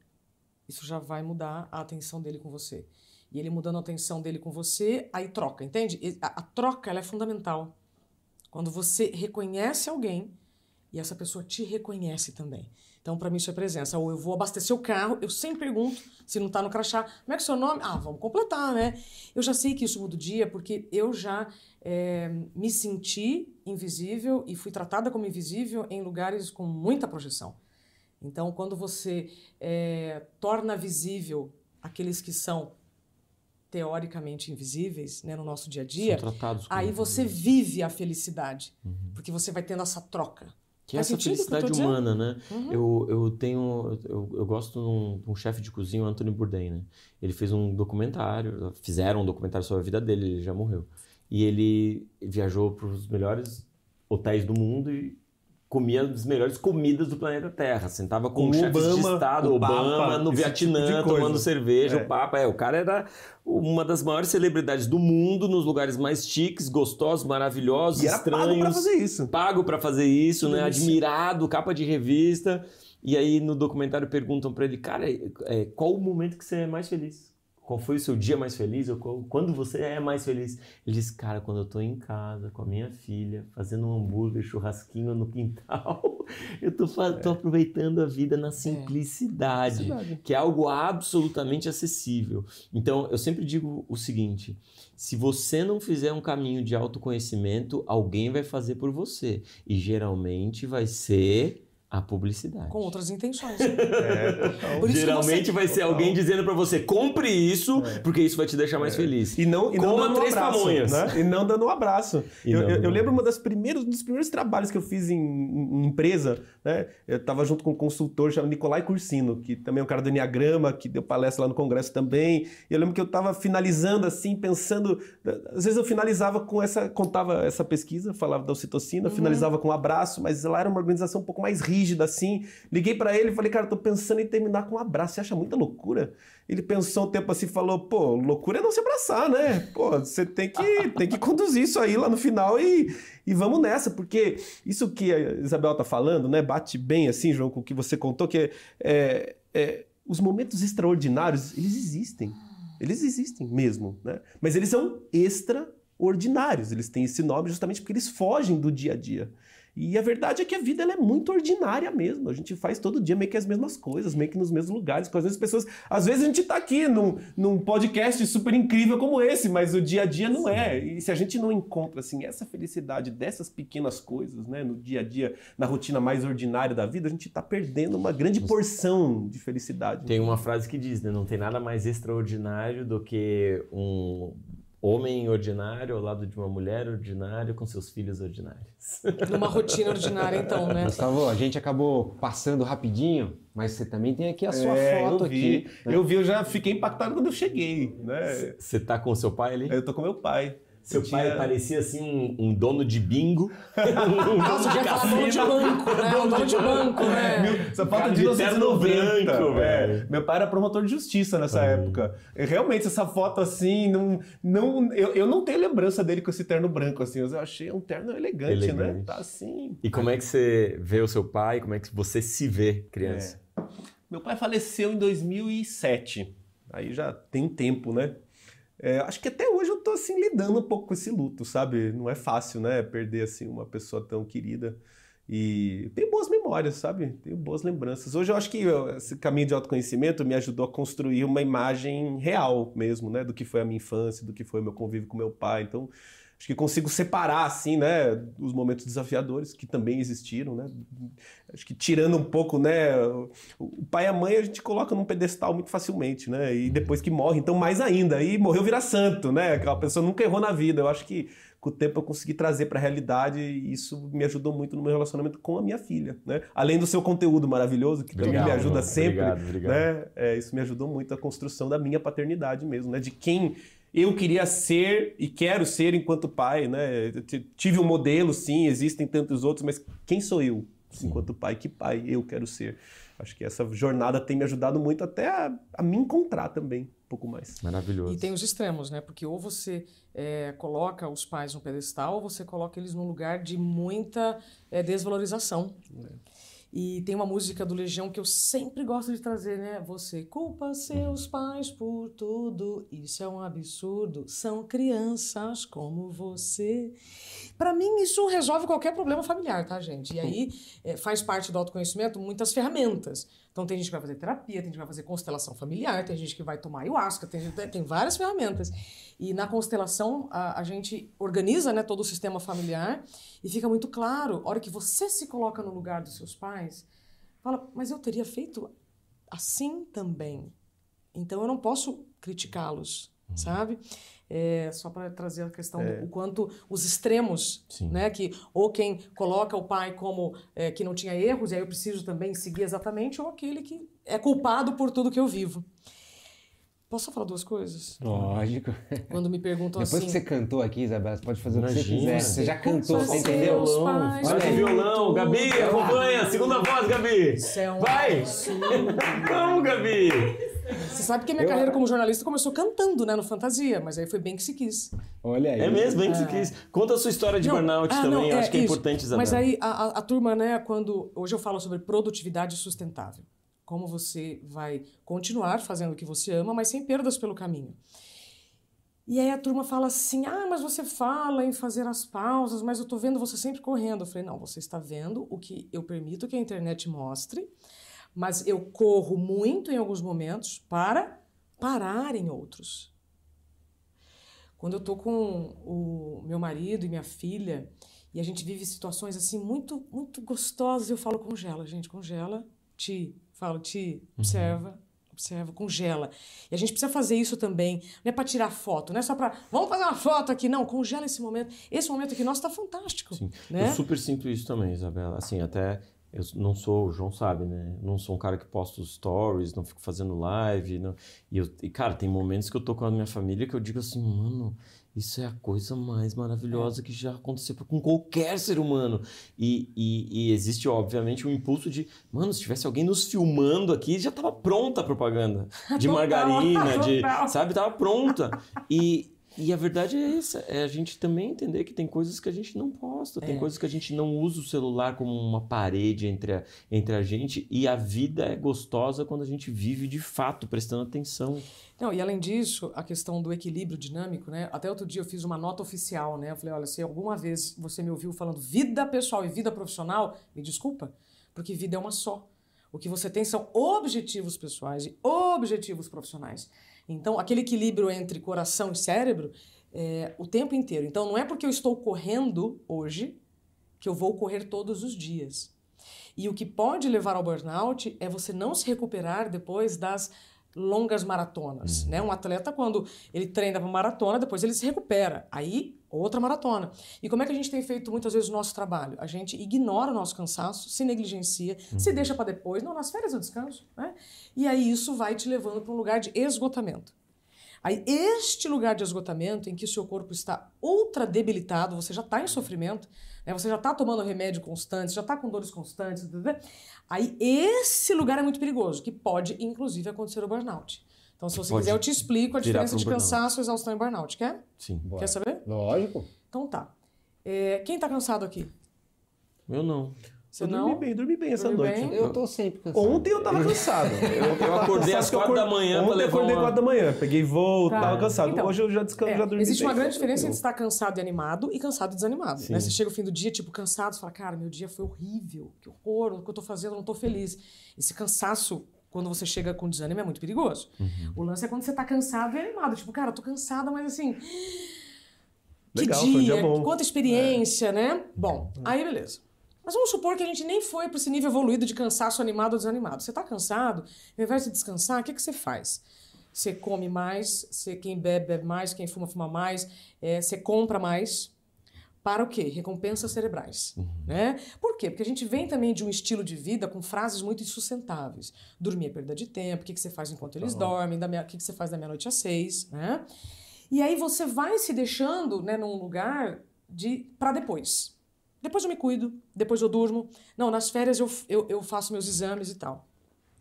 Isso já vai mudar a atenção dele com você. E ele mudando a atenção dele com você, aí troca, entende? A, a troca ela é fundamental. Quando você reconhece alguém e essa pessoa te reconhece também. Então, para mim, isso é presença. Ou eu vou abastecer o carro, eu sempre pergunto se não está no crachá, como é que é o seu nome? Ah, vamos completar, né? Eu já sei que isso muda o dia, porque eu já eh, me senti invisível e fui tratada como invisível em lugares com muita projeção. Então, quando você eh, torna visível aqueles que são teoricamente invisíveis né, no nosso dia a dia, aí você vive a felicidade, porque você vai tendo essa troca. Que é Faz essa felicidade humana, né? Uhum. Eu, eu tenho. Eu, eu gosto de um, de um chefe de cozinha, o Anthony Bourdain, né? Ele fez um documentário, fizeram um documentário sobre a vida dele, ele já morreu. E ele viajou para os melhores hotéis do mundo e comia as melhores comidas do planeta Terra. Sentava com, Com chefes de Obama, Estado, o Obama, no esse Vietnã, tipo de tomando cerveja, É. o Papa. É, o cara era uma das maiores celebridades do mundo, nos lugares mais chiques, gostosos, maravilhosos, E estranhos pago pra fazer isso. pago pra fazer isso, Que né? Admirado, capa de revista. E aí no documentário perguntam pra ele, cara, é, qual o momento que você é mais feliz? Qual foi o seu dia mais feliz? Ou qual- quando você é mais feliz? Ele diz, cara, quando eu tô em casa com a minha filha, fazendo um hambúrguer, churrasquinho no quintal, <laughs> eu fa- tô aproveitando a vida na simplicidade, que é algo absolutamente acessível. Então, eu sempre digo o seguinte: se você não fizer um caminho de autoconhecimento, alguém vai fazer por você. E geralmente vai ser a publicidade. Com outras intenções. <laughs> É, total. Geralmente você- vai ser alguém dizendo pra você: compre isso, porque isso vai te deixar mais feliz. E não, e não Coma dando um três abraço, pamonhas. né? E não dando um abraço. E Eu, eu- eu um lembro uma das primeiros, um dos primeiros trabalhos que eu fiz em, em empresa, né? Eu estava junto com um consultor chamado Nicolai Cursino, que também é um cara do Enneagrama, que deu palestra lá no congresso também. E eu lembro que eu estava finalizando assim, pensando. Às vezes eu finalizava com essa, contava essa pesquisa, falava da ocitocina, finalizava com um abraço, mas lá era uma organização um pouco mais rígida assim. Liguei para ele e falei, cara, tô pensando em terminar com um abraço. Você acha muita loucura? Ele pensou um tempo assim e falou: pô, loucura é não se abraçar, né? Pô, você tem que, tem que conduzir isso aí lá no final e, e vamos nessa, porque isso que a Isabel tá falando, né? Bate bem assim, João, com o que você contou, que é, é, os momentos extraordinários, eles existem. Eles existem mesmo, né? Mas eles são extraordinários. Eles têm esse nome justamente porque eles fogem do dia a dia. E a verdade é que a vida ela é muito ordinária mesmo. A gente faz todo dia meio que as mesmas coisas, meio que nos mesmos lugares. Com as mesmas pessoas. Às vezes a gente tá aqui num, num podcast super incrível como esse, mas o dia a dia não é. E se a gente não encontra assim essa felicidade dessas pequenas coisas, né, no dia a dia, na rotina mais ordinária da vida, a gente tá perdendo uma grande porção de felicidade. Tem uma frase que diz, né? Não tem nada mais extraordinário do que um, homem ordinário ao lado de uma mulher ordinária com seus filhos ordinários. <laughs> Numa rotina ordinária, então, né? Gustavo, a gente acabou passando rapidinho, mas você também tem aqui a sua É, foto eu vi. aqui. né? Eu vi, eu já fiquei impactado quando eu cheguei, né? Você tá com o seu pai ali? Eu tô com meu pai. Seu Eu pai tinha- parecia assim um, um dono de bingo. <laughs> Nossa, eu já falar dono de banco, né? O dono de banco, né? Meu, essa é de de terno 1990. branco, é. velho. Meu pai era promotor de justiça nessa época. E, Realmente, essa foto assim, não, não, eu, eu não tenho lembrança dele com esse terno branco, assim. Eu achei um terno elegante, né? Elegante. Tá assim. E como é que você vê o seu pai? Como é que você se vê, criança? Meu pai faleceu em 2007. Aí já tem tempo, né? É, acho que até hoje eu tô assim lidando um pouco com esse luto, sabe? Não é fácil, né? Perder assim uma pessoa tão querida. E tenho boas memórias, sabe? Tenho boas lembranças. Hoje eu acho que esse caminho de autoconhecimento me ajudou a construir uma imagem real mesmo, né? Do que foi a minha infância, do que foi o meu convívio com meu pai. Então, acho que consigo separar, assim, né? Os momentos desafiadores que também existiram, né? Acho que tirando um pouco, né? O pai e a mãe a gente coloca num pedestal muito facilmente, né? E depois que morre, então mais ainda. E morreu vira santo, né? Aquela pessoa nunca errou na vida. Eu acho que com o tempo eu consegui trazer para a realidade e isso me ajudou muito no meu relacionamento com a minha filha, né? Além do seu conteúdo maravilhoso, que também me Obrigado, ajuda mano. sempre, Obrigado, obrigado. né? É, isso me ajudou muito a construção da minha paternidade mesmo, né? De quem eu queria ser e quero ser enquanto pai, né? Tive um modelo, sim, existem tantos outros, mas quem sou eu enquanto pai? Que pai eu quero ser? Acho que essa jornada tem me ajudado muito até a, a me encontrar também um pouco mais. Maravilhoso. E tem os extremos, né? Porque ou você é, coloca os pais no pedestal, ou você coloca eles num lugar de muita é, desvalorização. E tem uma música do Legião que eu sempre gosto de trazer, né? Você culpa seus pais por tudo, isso é um absurdo. São crianças como você. Para mim, isso resolve qualquer problema familiar, tá, gente? E aí é, faz parte do autoconhecimento muitas ferramentas. Então, tem gente que vai fazer terapia, tem gente que vai fazer constelação familiar, tem gente que vai tomar ayahuasca, tem, gente- tem várias ferramentas. E na constelação, a, a gente organiza né, todo o sistema familiar e fica muito claro, a hora que você se coloca no lugar dos seus pais, fala, mas eu teria feito assim também. Então, eu não posso criticá-los, sabe? É, só para trazer a questão do o quanto os extremos, Sim. né? Que ou quem coloca o pai como é, que não tinha erros, e aí eu preciso também seguir exatamente, ou aquele que é culpado por tudo que eu vivo. Posso só falar duas coisas? Lógico. Quando me perguntam Depois assim. que você cantou aqui, Isabela, você pode fazer o que você Imagina. quiser. Você já cantou, você entendeu? pais Olha aí. violão, Gabi, acompanha, segunda voz, Gabi. É um Vai! <laughs> Vamos, Gabi! Você sabe que a minha Eu- carreira como jornalista começou cantando, né, no Fantasia, mas aí foi bem que se quis. Olha aí. É mesmo, bem que você quis. Conta a sua história de Não, burnout ah, também, não, acho que é isso. importante, Isabela. Mas aí a, a- a turma, né, quando. Hoje eu falo sobre produtividade sustentável. Como você vai continuar fazendo o que você ama, mas sem perdas pelo caminho. E aí a turma fala assim: ah, mas você fala em fazer as pausas, mas eu tô vendo você sempre correndo. Eu falei: não, você está vendo o que eu permito que a internet mostre, mas eu corro muito em alguns momentos para parar em outros. Quando eu tô com o meu marido e minha filha e a gente vive situações assim muito muito gostosas, eu falo congela, gente, congela, ti, falo ti, observa, observa, congela. E a gente precisa fazer isso também, não é para tirar foto, não é só para vamos fazer uma foto aqui, não, congela esse momento. Esse momento aqui nosso tá fantástico, Sim. né? Eu super sinto isso também, Isabela. Assim, até eu não sou, o João sabe, né? Eu Não sou um cara que posta os stories, não fico fazendo live. Não... E, eu, e, cara, tem momentos que eu tô com a minha família que eu digo assim, mano, isso é a coisa mais maravilhosa que já aconteceu com qualquer ser humano. E, e, e existe, obviamente, um impulso de, mano, se tivesse alguém nos filmando aqui, já tava pronta a propaganda. <laughs> De margarina, de. Sabe? Tava pronta. E. E a verdade é essa, é a gente também entender que tem coisas que a gente não posta, tem É. coisas que a gente não usa o celular como uma parede entre a, entre a gente e a vida é gostosa quando a gente vive de fato, prestando atenção. Não, e além disso, a questão do equilíbrio dinâmico, né? Até outro dia eu fiz uma nota oficial, né? Eu falei, olha, se alguma vez você me ouviu falando vida pessoal e vida profissional, me desculpa, porque vida é uma só. O que você tem são objetivos pessoais e objetivos profissionais. Então, aquele equilíbrio entre coração e cérebro é o tempo inteiro. Então, não é porque eu estou correndo hoje que eu vou correr todos os dias. E o que pode levar ao burnout é você não se recuperar depois das longas maratonas, né? Um atleta quando ele treina para maratona, depois ele se recupera. Aí outra maratona. E como é que a gente tem feito muitas vezes o nosso trabalho? A gente ignora o nosso cansaço, se negligencia, se deixa para depois, não, nas férias eu descanso, né? E aí isso vai te levando para um lugar de esgotamento. Aí, este lugar de esgotamento, em que o seu corpo está ultra debilitado, você já está em sofrimento, né? você já está tomando remédio constante, já está com dores constantes, aí esse lugar é muito perigoso, que pode, inclusive, acontecer o burnout. Então, se você Pode quiser, eu te explico a diferença de burnout. cansaço, exaustão e burnout. Quer? Sim. Bora. Quer saber? Lógico. Então tá. É, quem tá cansado aqui? Eu não. Você eu não? dormi bem, dormi bem essa Dormi noite. bem? Eu tô sempre cansado. Ontem eu tava cansado. <laughs> Eu, Eu acordei às quatro da manhã Ontem eu acordei uma- quatro da manhã, peguei voo, Tá. tava cansado. Então, Hoje eu já descanso, É, já dormi existe bem. uma grande diferença entre estar cansado e animado e cansado e desanimado. Né? Você chega o fim do dia, tipo, cansado, você fala, cara, meu dia foi horrível, que horror, o que eu tô fazendo, eu não tô feliz. Esse cansaço, quando você chega com desânimo, é muito perigoso. Uhum. O lance é quando você tá cansado e animado. Tipo, cara, eu tô cansada, mas assim. Legal, que foi um dia, dia quanta experiência, né? Bom, aí beleza. Mas vamos supor que a gente nem foi para esse nível evoluído de cansaço animado ou desanimado. Você tá cansado, ao invés de descansar, o que, que você faz? Você come mais, você, quem bebe, bebe mais, quem fuma, fuma mais, é, você compra mais. Para o quê? Recompensas cerebrais. Né? Por quê? Porque a gente vem também de um estilo de vida com frases muito insustentáveis. Dormir é perda de tempo, o que, que você faz enquanto eles dormem, o que, que você faz da meia-noite às seis. Né? E aí você vai se deixando né, num lugar de para depois. Depois eu me cuido, depois eu durmo. Não, nas férias eu, eu, eu faço meus exames e tal.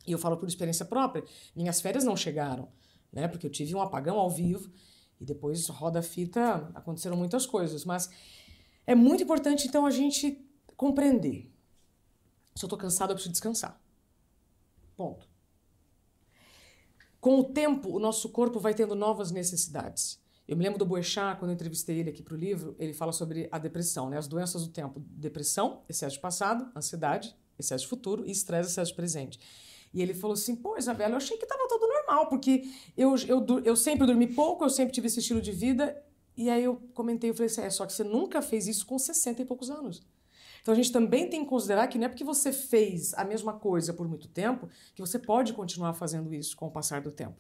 E eu falo por experiência própria, minhas férias não chegaram, né? Porque eu tive um apagão ao vivo e depois roda a fita, aconteceram muitas coisas, mas é muito importante então a gente compreender. Se eu tô cansado, eu preciso descansar. Ponto. Com o tempo, o nosso corpo vai tendo novas necessidades. Eu me lembro do Boechat, quando eu entrevistei ele aqui para o livro, ele fala sobre a depressão, né? as doenças do tempo. Depressão, excesso de passado, ansiedade, excesso de futuro e estresse, excesso de presente. E ele falou assim, pô, Isabela, eu achei que estava tudo normal, porque eu, eu, eu sempre dormi pouco, eu sempre tive esse estilo de vida. E aí eu comentei, eu falei assim, é, só que você nunca fez isso com 60 e poucos anos. Então a gente também tem que considerar que não é porque você fez a mesma coisa por muito tempo que você pode continuar fazendo isso com o passar do tempo.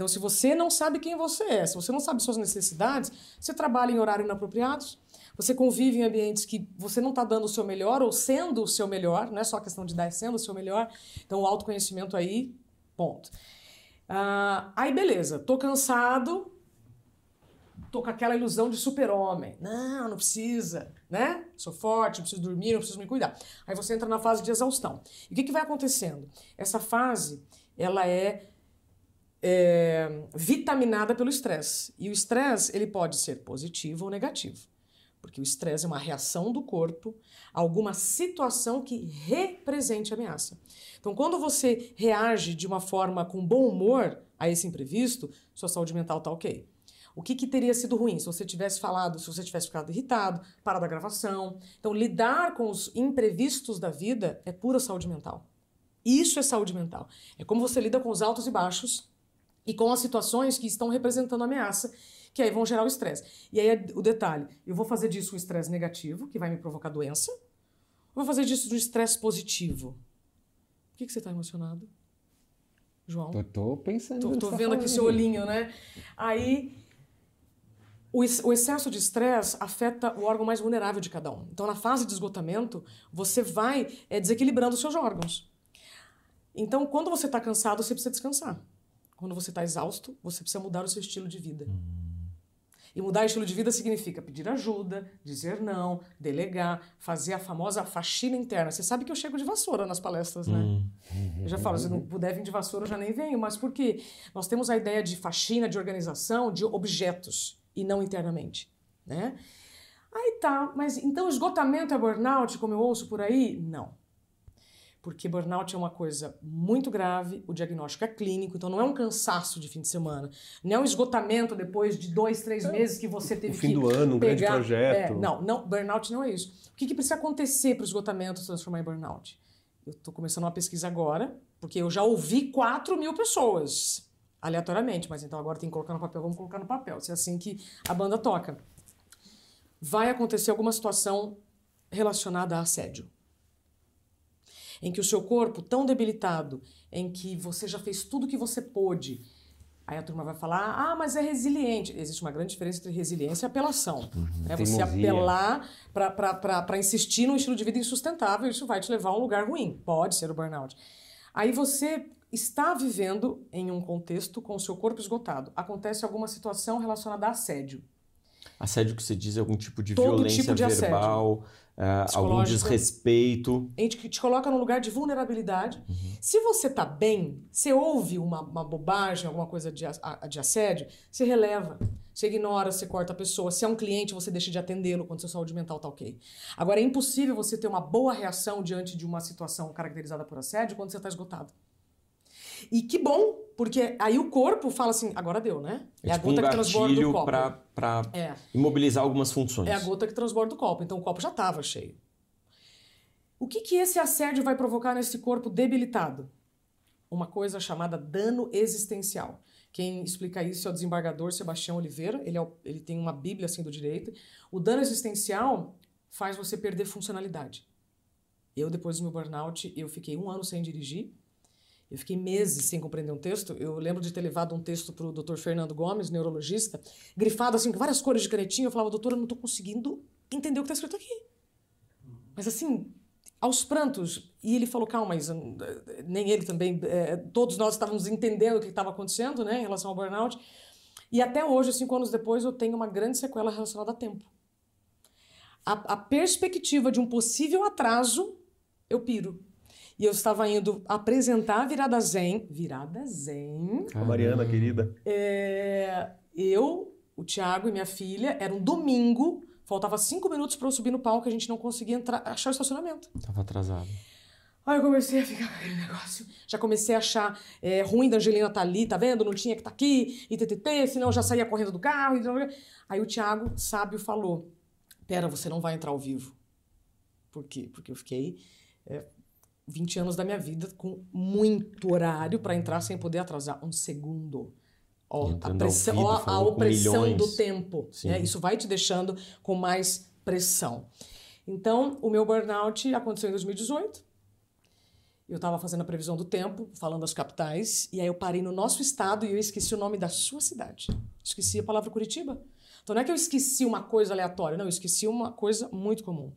Então, se você não sabe quem você é, se você não sabe suas necessidades, você trabalha em horários inapropriados, você convive em ambientes que você não está dando o seu melhor ou sendo o seu melhor, não é só questão de dar, é sendo o seu melhor. Então, o autoconhecimento aí, ponto. Ah, aí, beleza, tô cansado, tô com aquela ilusão de super-homem. Não, não precisa, né? Sou forte, não preciso dormir, não preciso me cuidar. Aí você entra na fase de exaustão. E o que, que vai acontecendo? Essa fase, ela é, é vitaminada pelo estresse. E o estresse, ele pode ser positivo ou negativo. Porque o estresse é uma reação do corpo a alguma situação que represente ameaça. Então, quando você reage de uma forma com bom humor a esse imprevisto, sua saúde mental está ok. O que, que teria sido ruim se você tivesse falado, se você tivesse ficado irritado, parado a gravação? Então, lidar com os imprevistos da vida é pura saúde mental. Isso é saúde mental. É como você lida com os altos e baixos e com as situações que estão representando ameaça, que aí vão gerar o estresse. E aí o detalhe: eu vou fazer disso um estresse negativo, que vai me provocar doença, ou vou fazer disso um estresse positivo? Por que, que você está emocionado? João? Eu tô pensando. Tô, tô tá vendo aqui seu olhinho, né? Aí, o, ex- o excesso de estresse afeta o órgão mais vulnerável de cada um. Então, na fase de esgotamento, você vai é, desequilibrando os seus órgãos. Então, quando você está cansado, você precisa descansar. Quando você está exausto, você precisa mudar o seu estilo de vida. E mudar o estilo de vida significa pedir ajuda, dizer não, delegar, fazer a famosa faxina interna. Você sabe que eu chego de vassoura nas palestras, né? Eu já falo, se não puder vir de vassoura, eu já nem venho. Mas por quê? Nós temos a ideia de faxina, de organização, de objetos, e não internamente, né? Aí tá, mas então esgotamento é burnout, como eu ouço por aí? Não. Porque burnout é uma coisa muito grave, o diagnóstico é clínico, então não é um cansaço de fim de semana, não é um esgotamento depois de dois, três meses que você teve o fim que do ano, um grande pegar- projeto. É, não, não, burnout não é isso. O que, que precisa acontecer para o esgotamento se transformar em burnout? Eu estou começando uma pesquisa agora, porque eu já ouvi 4 mil pessoas, aleatoriamente, mas então agora tem que colocar no papel, vamos colocar no papel, se é assim que a banda toca. Vai acontecer alguma situação relacionada a assédio. em que o seu corpo tão debilitado, em que você já fez tudo que você pôde, aí a turma vai falar, ah, mas é resiliente. Existe uma grande diferença entre resiliência e apelação. É você Teimosia. apelar para insistir num estilo de vida insustentável, isso vai te levar a um lugar ruim. Pode ser o burnout. Aí você está vivendo em um contexto com o seu corpo esgotado. Acontece alguma situação relacionada a assédio. Assédio que você diz é algum tipo de Todo violência tipo de verbal, eh, algum desrespeito. A gente que te coloca num lugar de vulnerabilidade. Se você tá bem, você ouve uma, uma bobagem, alguma coisa de, a- de assédio, você releva. Você ignora, você corta a pessoa. Se é um cliente, você deixa de atendê-lo quando sua saúde mental tá ok. Agora, é impossível você ter uma boa reação diante de uma situação caracterizada por assédio quando você tá esgotado. E que bom, porque aí o corpo fala assim, agora deu, né? É, a tipo um gota que transborda o copo. para para É. imobilizar algumas funções. É a gota que transborda o copo. Então o copo já estava cheio. O que, que esse assédio vai provocar nesse corpo debilitado? Uma coisa chamada dano existencial. Quem explica isso é o desembargador Sebastião Oliveira. Ele, é o- ele tem uma bíblia assim do direito. O dano existencial faz você perder funcionalidade. Eu, depois do meu burnout, eu fiquei um ano sem dirigir. Eu fiquei meses sem compreender um texto. Eu lembro de ter levado um texto para o Dr. Fernando Gomes, neurologista, grifado assim, com várias cores de canetinha. Eu falava, doutor, eu não estou conseguindo entender o que está escrito aqui. Mas assim, aos prantos. E ele falou, calma, eh, nem ele também, eh, todos nós estávamos entendendo o que estava acontecendo, né, em relação ao burnout. E até hoje, cinco anos depois, eu tenho uma grande sequela relacionada a tempo. A, a perspectiva de um possível atraso, eu piro. E eu estava indo apresentar a Virada Zen. Virada Zen. A Mariana, querida. É, eu, o Thiago e minha filha, era um domingo, faltava cinco minutos para eu subir no palco, a gente não conseguia entrar, achar o estacionamento. Tava atrasado. Aí eu comecei a ficar <laughs> com aquele negócio. Já comecei a achar é, ruim da Angelina tá ali, tá vendo? Não tinha que estar aqui, e ttt, senão eu já saía correndo do carro. E... Aí o Thiago, sábio, falou: Pera, você não vai entrar ao vivo. Por quê? Porque eu fiquei é, 20 anos da minha vida com muito horário para entrar sem poder atrasar um segundo. Ó, a, pressão, vivo, ó, a opressão do tempo. Né? Isso vai te deixando com mais pressão. Então, o meu burnout aconteceu em 2018. Eu estava fazendo a previsão do tempo, falando as capitais, e aí eu parei no nosso estado e eu esqueci o nome da sua cidade. Esqueci a palavra Curitiba. Então não é que eu esqueci uma coisa aleatória, não, eu esqueci uma coisa muito comum.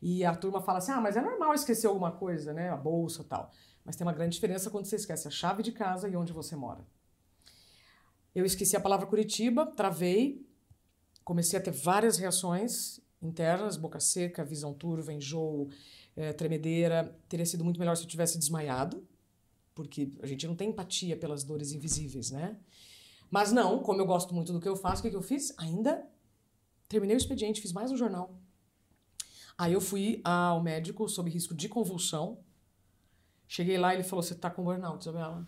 E a turma fala assim: ah, mas é normal esquecer alguma coisa, né? A bolsa tal. Mas tem uma grande diferença quando você esquece a chave de casa e onde você mora. Eu esqueci a palavra Curitiba, travei, comecei a ter várias reações internas, boca seca, visão turva, enjoo, eh, tremedeira. Teria sido muito melhor se eu tivesse desmaiado, porque a gente não tem empatia pelas dores invisíveis, né? Mas não, como eu gosto muito do que eu faço, o que, que eu fiz? Ainda terminei o expediente, fiz mais um jornal. Aí eu fui ao médico sob risco de convulsão. Cheguei lá e ele falou: Você tá com burnout, Isabela?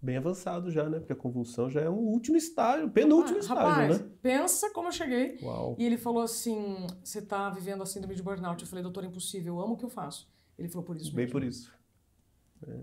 Bem avançado já, né? Porque a convulsão já é um último estágio, penúltimo Ah, estágio, rapaz, né? pensa como eu cheguei. Uau. E ele falou assim: Você tá vivendo a síndrome de burnout. Eu falei: Doutor, é impossível, eu amo o que eu faço. Ele falou: Por isso Bem mesmo. por isso.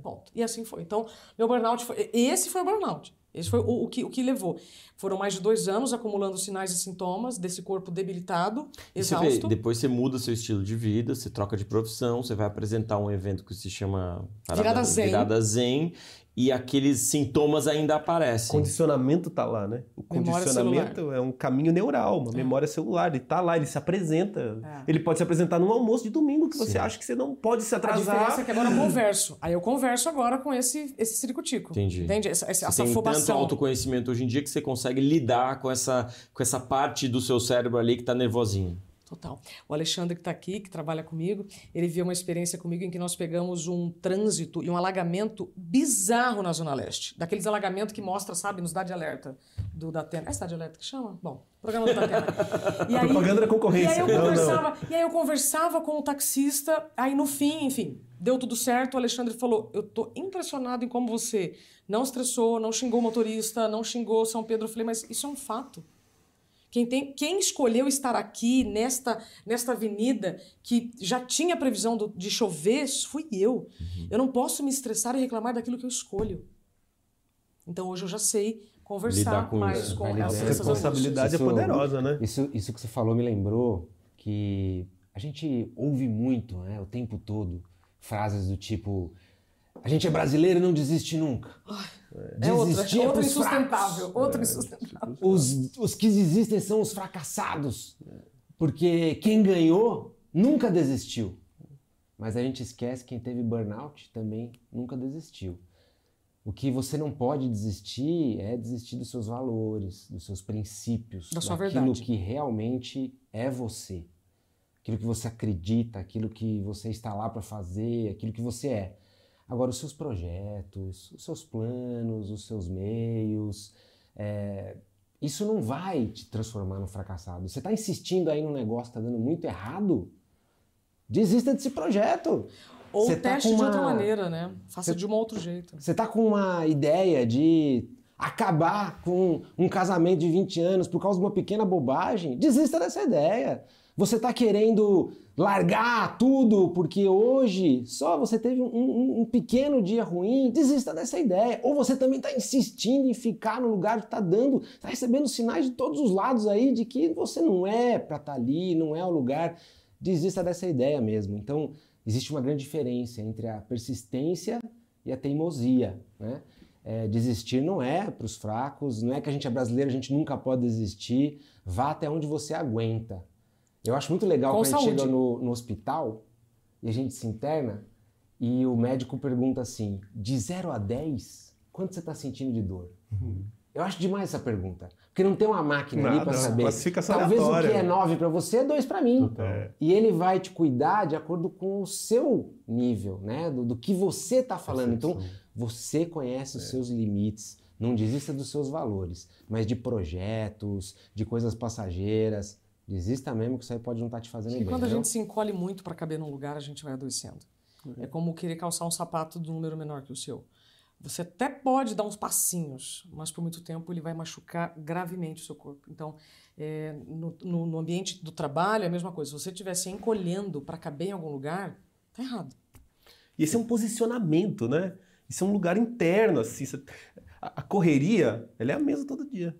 Ponto. E assim foi. Então, meu burnout foi. Esse foi o burnout. Esse foi o, o que, o que levou. Foram mais de dois anos acumulando sinais e sintomas desse corpo debilitado, E você vê, exausto. depois você muda seu estilo de vida, você troca de profissão, você vai apresentar um evento que se chama Virada Zen. Virada Zen e aqueles sintomas ainda O aparecem. condicionamento tá lá, né? O condicionamento é um caminho neural, uma É. memória celular. Ele tá lá, ele se apresenta. É. Ele pode se apresentar num almoço de domingo que você Sim. acha que você não pode se A diferença é atrasar. que agora eu <laughs> converso. Aí eu converso agora com esse, esse ciricutico. Entendi. Entende? Essa, essa, Você essa tem tanto autoconhecimento hoje em dia que você consegue lidar com essa, com essa parte do seu cérebro ali que tá nervosinho. Total. O Alexandre que está aqui, que trabalha comigo, ele viu uma experiência comigo em que nós pegamos um trânsito e um alagamento bizarro na Zona Leste. Daqueles alagamentos que mostra, sabe, nos Cidade Alerta do Datena. É Cidade Alerta que chama? Bom, programa do Datena. E <laughs> aí, Propaganda da concorrência. E aí, eu Não, não. conversava, e aí eu conversava com o taxista, aí no fim, enfim, deu tudo certo. O Alexandre falou: Eu tô impressionado em como você não estressou, não xingou o motorista, não xingou São Pedro. Eu falei, mas isso é um fato. Quem, tem, quem escolheu estar aqui nesta, nesta avenida que já tinha previsão do- de chover fui eu. Eu não posso me estressar e reclamar daquilo que eu escolho. Então hoje eu já sei conversar Lidar com mais isso. com Vai lidar. essas, A essas responsabilidade é Isso- poderosa, né? Isso, isso que você falou me lembrou que a gente ouve muito, né, o tempo todo, frases do tipo: a gente é brasileiro e não desiste nunca. É Desistir é outra pros insustentável. fracos. Outra insustentável. Os, os que desistem são os fracassados. Porque quem ganhou nunca desistiu. Mas a gente esquece que quem teve burnout também nunca desistiu. O que você não pode desistir é desistir dos seus valores, dos seus princípios, Da sua daquilo verdade. que realmente é você. Aquilo que você acredita, aquilo que você está lá para fazer, aquilo que você é. Agora, os seus projetos, os seus planos, os seus meios, é, isso não vai te transformar num fracassado. Você está insistindo aí num negócio que está dando muito errado? Desista desse projeto. Ou Você tá teste de uma- outra maneira, né? Faça Você- de um outro jeito. Você tá com uma ideia de acabar com um casamento de 20 anos por causa de uma pequena bobagem? Desista dessa ideia. Você tá querendo largar tudo porque hoje só você teve um, um- um pequeno dia ruim? Desista dessa ideia. Ou você também tá insistindo em ficar no lugar que tá dando, tá recebendo sinais de todos os lados aí de que você não é pra estar ali, não é o lugar. Desista dessa ideia mesmo. Então, existe uma grande diferença entre a persistência e a teimosia, né? É, desistir não é para os fracos, não é que a gente é brasileiro, a gente nunca pode desistir. Vá até onde você aguenta. Eu acho muito legal Com quando a gente saúde. chega no, no hospital e a gente se interna e o médico pergunta assim: de 0 a 10, quanto você está sentindo de dor? Eu acho demais essa pergunta. Porque não tem uma máquina ali Nada, para saber. Talvez o que é 9 para você é 2 para mim. É. E ele vai te cuidar de acordo com o seu nível, né? Do, do que você está falando. Então, você conhece os seus limites. Não desista dos seus valores, mas de projetos, de coisas passageiras. Desista mesmo que isso aí pode não estar te fazendo E bem. quando a gente se encolhe muito para caber num lugar, a gente vai adoecendo. É como querer calçar um sapato de um número menor que o seu. Você até pode dar uns passinhos, mas por muito tempo ele vai machucar gravemente o seu corpo. Então, é, no, no- no ambiente do trabalho é a mesma coisa. Se você estiver se encolhendo para caber em algum lugar, tá errado. E esse é um posicionamento, né? Isso é um lugar interno, assim. A a correria, ela é a mesma todo dia.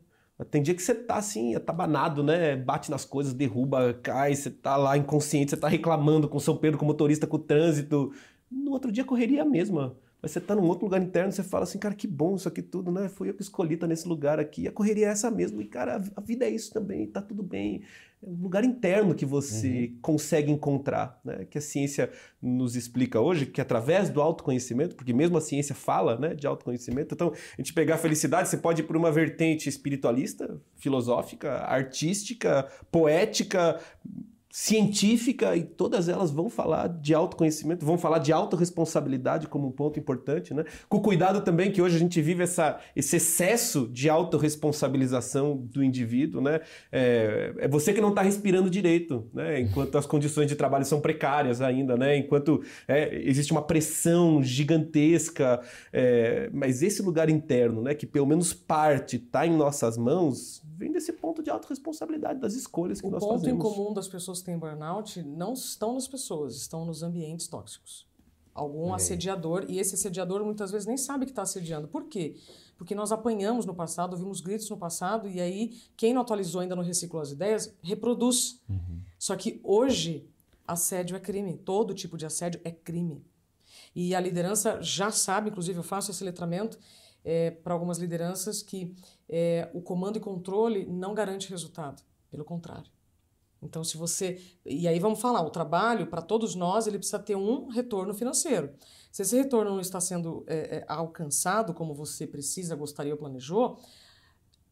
Tem dia que você tá assim, atabanado, né? Bate nas coisas, derruba, cai, você tá lá inconsciente, você tá reclamando com São Pedro, com o motorista, com o trânsito. No outro dia correria a mesma. Mas você tá num outro lugar interno, você fala assim, cara, que bom isso aqui tudo, né? Foi eu que escolhi estar nesse lugar aqui. A correria é essa mesmo. E, cara, a- vida é isso também, tá tudo bem. É um lugar interno que você consegue encontrar, né? Que a ciência nos explica hoje, que através do autoconhecimento, porque mesmo a ciência fala, né, de autoconhecimento. Então, a gente pegar a felicidade, você pode ir por uma vertente espiritualista, filosófica, artística, poética, científica e todas elas vão falar de autoconhecimento, vão falar de autorresponsabilidade como um ponto importante, né? Com cuidado também que hoje a gente vive essa, esse excesso de autorresponsabilização do indivíduo, né? É, é você que não está respirando direito, né? Enquanto as condições de trabalho são precárias ainda, né? Enquanto é, existe uma pressão gigantesca, é, mas esse lugar interno, né? Que pelo menos parte está em nossas mãos, vem desse ponto de autorresponsabilidade das escolhas que O nós ponto em fazemos. comum das pessoas têm burnout não estão nas pessoas, estão nos ambientes tóxicos. Algum É. assediador, e esse assediador muitas vezes nem sabe que está assediando. Por quê? Porque nós apanhamos no passado, ouvimos gritos no passado, e aí quem não atualizou ainda não reciclou as ideias, reproduz. Só que hoje, assédio é crime. Todo tipo de assédio é crime. E a liderança já sabe, inclusive eu faço esse letramento para algumas lideranças, que é, o comando e controle não garante resultado. Pelo contrário. Então, se você. E aí vamos falar: o trabalho, para todos nós, ele precisa ter um retorno financeiro. Se esse retorno não está sendo é, é, alcançado como você precisa, gostaria ou planejou,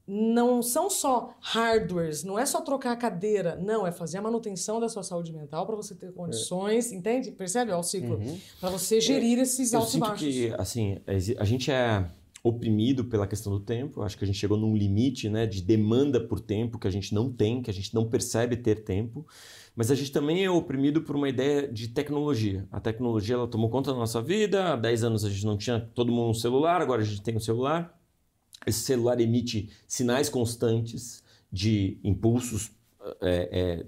não são só hardwares, não é só trocar a cadeira, não, é fazer a manutenção da sua saúde mental para você ter condições, entende? Percebe o ciclo? Para você gerir esses Eu altos e baixos. que, assim, a gente é oprimido pela questão do tempo. Acho que a gente chegou num limite, né, de demanda por tempo que a gente não tem, que a gente não percebe ter tempo. Mas a gente também é oprimido por uma ideia de tecnologia. A tecnologia ela tomou conta da nossa vida. Há 10 anos a gente não tinha todo mundo um celular, agora a gente tem um celular. Esse celular emite sinais constantes de impulsos é, é,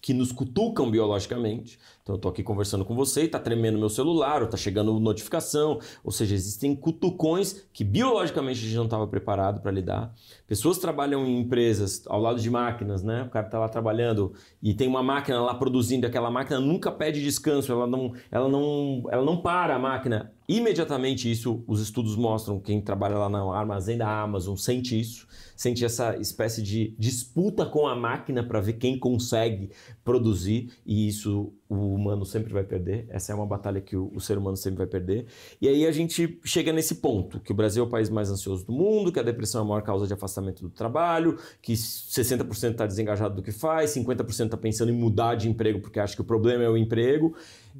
que nos cutucam biologicamente. Então eu tô aqui conversando com você e tá tremendo meu celular, ou tá chegando notificação, ou seja, existem cutucões que biologicamente a gente não estava preparado para lidar. Pessoas trabalham em empresas ao lado de máquinas, né? O cara tá lá trabalhando e tem uma máquina lá produzindo, aquela máquina nunca pede descanso, ela não, ela não, ela não para a máquina. Imediatamente isso, os estudos mostram, quem trabalha lá no armazém da Amazon sente isso sente essa espécie de disputa com a máquina para ver quem consegue produzir, e isso o humano sempre vai perder. Essa é uma batalha que o, o, ser humano sempre vai perder. E aí a gente chega nesse ponto, que o Brasil é o país mais ansioso do mundo, que a depressão é a maior causa de afastamento do trabalho, que 60% está desengajado do que faz, 50% está pensando em mudar de emprego porque acha que o problema é o emprego.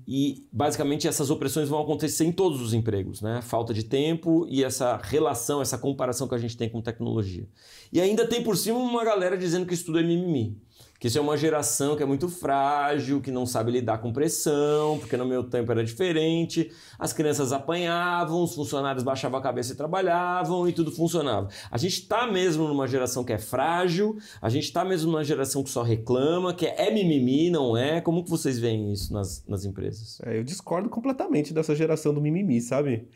E basicamente essas opressões vão acontecer em todos os empregos, né? Falta de tempo e essa relação, essa comparação que a gente tem com tecnologia. E ainda tem por cima uma galera dizendo que estudo é mimimi que isso é uma geração que é muito frágil, que não sabe lidar com pressão, porque no meu tempo era diferente. As crianças apanhavam, os funcionários baixavam a cabeça e trabalhavam e tudo funcionava. A gente está mesmo numa geração que é frágil, a gente está mesmo numa geração que só reclama, que é, mimimi, não é? Como que vocês veem isso nas, nas empresas? É, eu discordo completamente dessa geração do mimimi, sabe?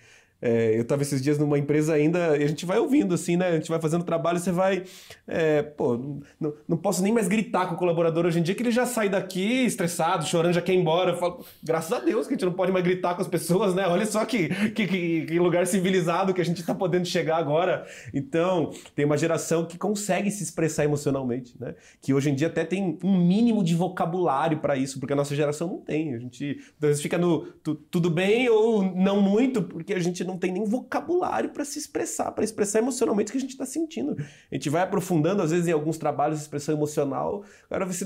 É, eu estava esses dias numa empresa ainda, e a gente vai ouvindo assim, né? A gente vai fazendo trabalho, você vai. É, pô, não, não posso nem mais gritar com o colaborador hoje em dia, que ele já sai daqui estressado, chorando, já quer ir embora. Eu falo, graças a Deus que a gente não pode mais gritar com as pessoas, né? Olha só que, que, que, que lugar civilizado que a gente está podendo chegar agora. Então, tem uma geração que consegue se expressar emocionalmente, né? Que hoje em dia até tem um mínimo de vocabulário para isso, porque a nossa geração não tem. A gente às vezes fica no tudo bem ou não muito, porque a gente não não tem nem vocabulário para se expressar, para expressar emocionalmente o que a gente está sentindo. A gente vai aprofundando, às vezes, em alguns trabalhos expressão emocional. Agora, você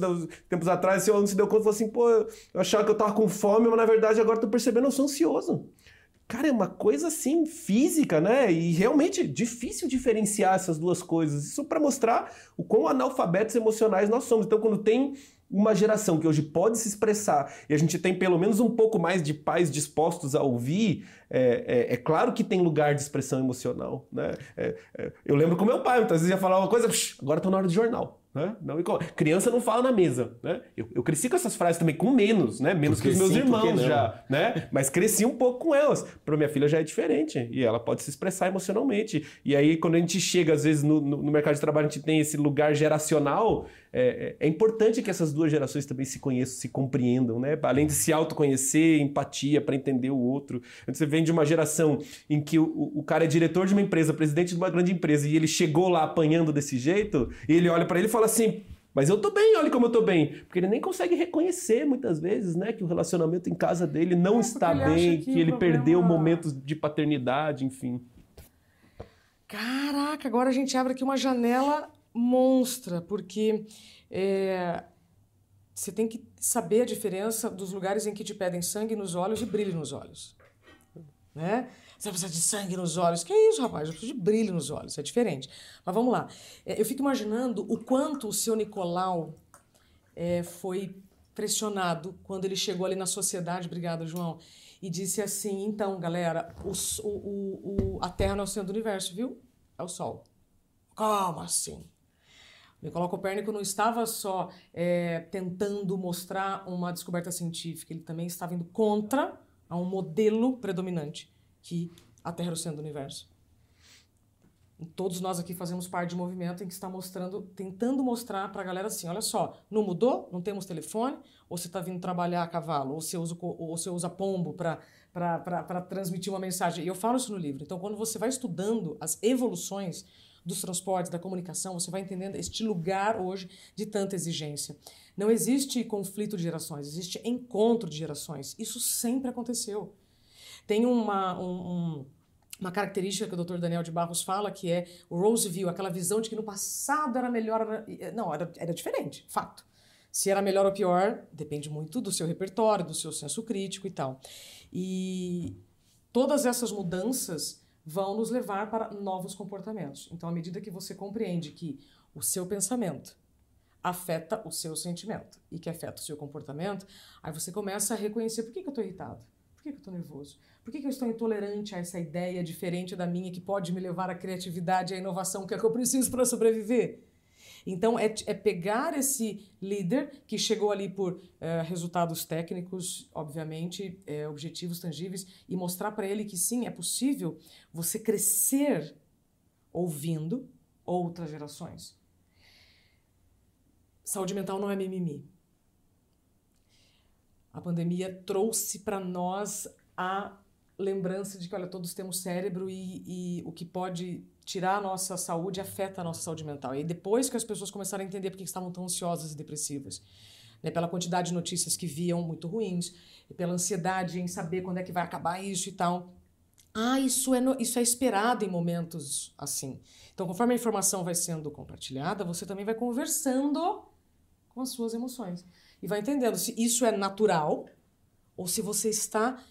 tempos atrás, você não se deu conta e falou assim: pô, eu achava que eu estava com fome, mas na verdade agora estou percebendo eu sou ansioso. Cara, é uma coisa assim física, né? E realmente difícil diferenciar essas duas coisas. Isso para mostrar o quão analfabetos emocionais nós somos. Então, quando tem uma geração que hoje pode se expressar e a gente tem pelo menos um pouco mais de pais dispostos a ouvir, é, é, é claro que tem lugar de expressão emocional. Né? É, é eu lembro com meu pai, muitas vezes ia falar uma coisa, agora estou na hora de jornal. Né? Não, criança não fala na mesa, né? Eu, eu, cresci com essas frases também, com menos, né? Menos porque que os meus sim, irmãos já, né? Mas cresci um pouco com elas. Para minha filha já é diferente e ela pode se expressar emocionalmente. E aí, quando a gente chega, às vezes, no, no, no mercado de trabalho, a gente tem esse lugar geracional, é, é, é importante que essas duas gerações também se conheçam, se compreendam, né? Além de se autoconhecer, empatia para entender o outro. Você vem de uma geração em que o, o cara é diretor de uma empresa, presidente de uma grande empresa, e ele chegou lá apanhando desse jeito, e ele olha para ele e fala assim: mas eu tô bem, olha como eu tô bem. Porque ele nem consegue reconhecer muitas vezes, né, que o relacionamento em casa dele não é está bem, que, que ele problema... perdeu momentos de paternidade, enfim. Caraca, agora a gente abre aqui uma janela monstra, porque é, você tem que saber a diferença dos lugares em que te pedem sangue nos olhos e brilho nos olhos. Né? Você precisa de sangue nos olhos. Que é isso, rapaz? Eu preciso de brilho nos olhos. É diferente. Mas vamos lá. É, eu fico imaginando o quanto o seu Nicolau é, foi pressionado quando ele chegou ali na sociedade, obrigada, João, e disse assim: então, galera, o, o, o, a Terra não é o centro do universo, viu? É o Sol. Como assim? Nicolau Copérnico não estava só é, tentando mostrar uma descoberta científica, ele também estava indo contra a um modelo predominante, que a Terra era o centro do universo. Todos nós aqui fazemos parte de um movimento em que está mostrando, tentando mostrar para a galera assim, olha só, não mudou, não temos telefone, ou você está vindo trabalhar a cavalo, ou você usa, ou você usa pombo para transmitir uma mensagem. E eu falo isso no livro. Então, quando você vai estudando as evoluções dos transportes, da comunicação, você vai entendendo este lugar hoje de tanta exigência. Não existe conflito de gerações, existe encontro de gerações. Isso sempre aconteceu. Tem uma, um, uma característica que o Dr. Daniel de Barros fala, que é o Rose View, aquela visão de que no passado era melhor. Era, não, era, era diferente, fato. Se era melhor ou pior, depende muito do seu repertório, do seu senso crítico e tal. E todas essas mudanças vão nos levar para novos comportamentos. Então, à medida que você compreende que o seu pensamento afeta o seu sentimento e que afeta o seu comportamento, aí você começa a reconhecer por que, que eu estou irritado, por que, que eu estou nervoso, por que, que eu estou intolerante a essa ideia diferente da minha que pode me levar à criatividade e à inovação que é que eu preciso para sobreviver. Então, é, é pegar esse líder que chegou ali por eh, resultados técnicos, obviamente, eh, objetivos tangíveis, e mostrar para ele que sim, é possível você crescer ouvindo outras gerações. Saúde mental não é mimimi. A pandemia trouxe para nós a lembrança de que, olha, todos temos cérebro e, e, o que pode tirar a nossa saúde afeta a nossa saúde mental. E depois que as pessoas começaram a entender por que estavam tão ansiosas e depressivas, né, pela quantidade de notícias que viam muito ruins, pela ansiedade em saber quando é que vai acabar isso e tal. Ah, isso é, no, isso é esperado em momentos assim. Então, conforme a informação vai sendo compartilhada, você também vai conversando com as suas emoções. E vai entendendo se isso é natural ou se você está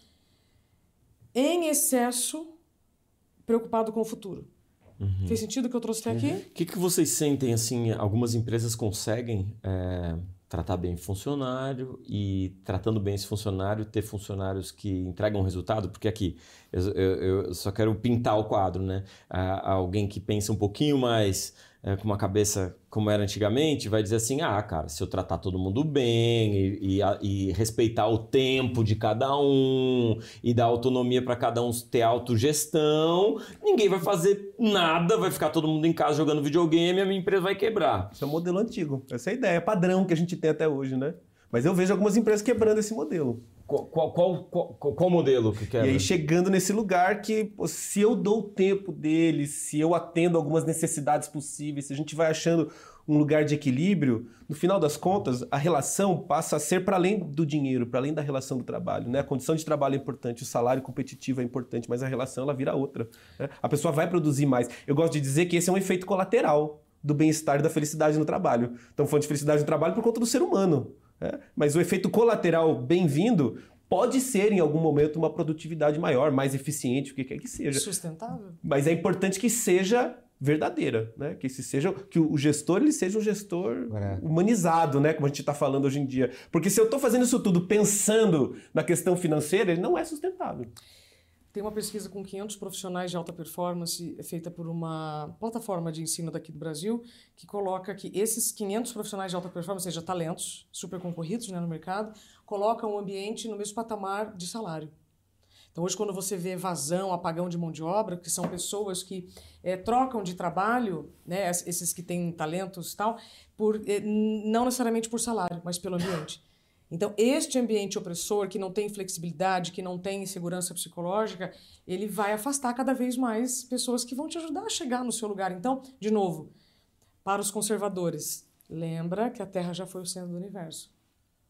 em excesso preocupado com o futuro. Uhum. Fez sentido o que eu trouxe até aqui? O que, que vocês sentem, assim, algumas empresas conseguem é, tratar bem funcionário e, tratando bem esse funcionário, ter funcionários que entregam resultado? Porque aqui, eu, eu, eu só quero pintar o quadro, né? alguém que pensa um pouquinho mais é, com uma cabeça como era antigamente, vai dizer assim: ah, cara, se eu tratar todo mundo bem e, e, e respeitar o tempo de cada um e dar autonomia para cada um ter autogestão, ninguém vai fazer nada, vai ficar todo mundo em casa jogando videogame e a minha empresa vai quebrar. Isso é um modelo antigo. Essa é a ideia, é padrão que a gente tem até hoje, né? Mas eu vejo algumas empresas quebrando esse modelo. Qual, qual, qual, qual, modelo que quer? E aí chegando nesse lugar que se eu dou o tempo deles, se eu atendo algumas necessidades possíveis, se a gente vai achando um lugar de equilíbrio, no final das contas, a relação passa a ser para além do dinheiro, para além da relação do trabalho. Né? A condição de trabalho é importante, o salário competitivo é importante, mas a relação ela vira outra. Né? A pessoa vai produzir mais. Eu gosto de dizer que esse é um efeito colateral do bem-estar e da felicidade no trabalho. Então, falando de felicidade no trabalho por conta do ser humano. É, mas o efeito colateral bem-vindo pode ser em algum momento uma produtividade maior, mais eficiente, o que quer que seja. Sustentável. Mas é importante que seja verdadeira, né? Que se seja que o gestor ele seja um gestor é. humanizado, né? Como a gente está falando hoje em dia. Porque se eu estou fazendo isso tudo pensando na questão financeira, ele não é sustentável. Tem uma pesquisa com 500 profissionais de alta performance feita por uma plataforma de ensino daqui do Brasil que coloca que esses 500 profissionais de alta performance, ou seja, talentos super concorridos né, no mercado, colocam o ambiente no mesmo patamar de salário. Então, hoje, quando você vê evasão, apagão de mão de obra, que são pessoas que é, trocam de trabalho, né, esses que têm talentos e tal, por, é, não necessariamente por salário, mas pelo ambiente. Então, este ambiente opressor, que não tem flexibilidade, que não tem segurança psicológica, ele vai afastar cada vez mais pessoas que vão te ajudar a chegar no seu lugar. Então, de novo, para os conservadores, lembra que a Terra já foi o centro do universo.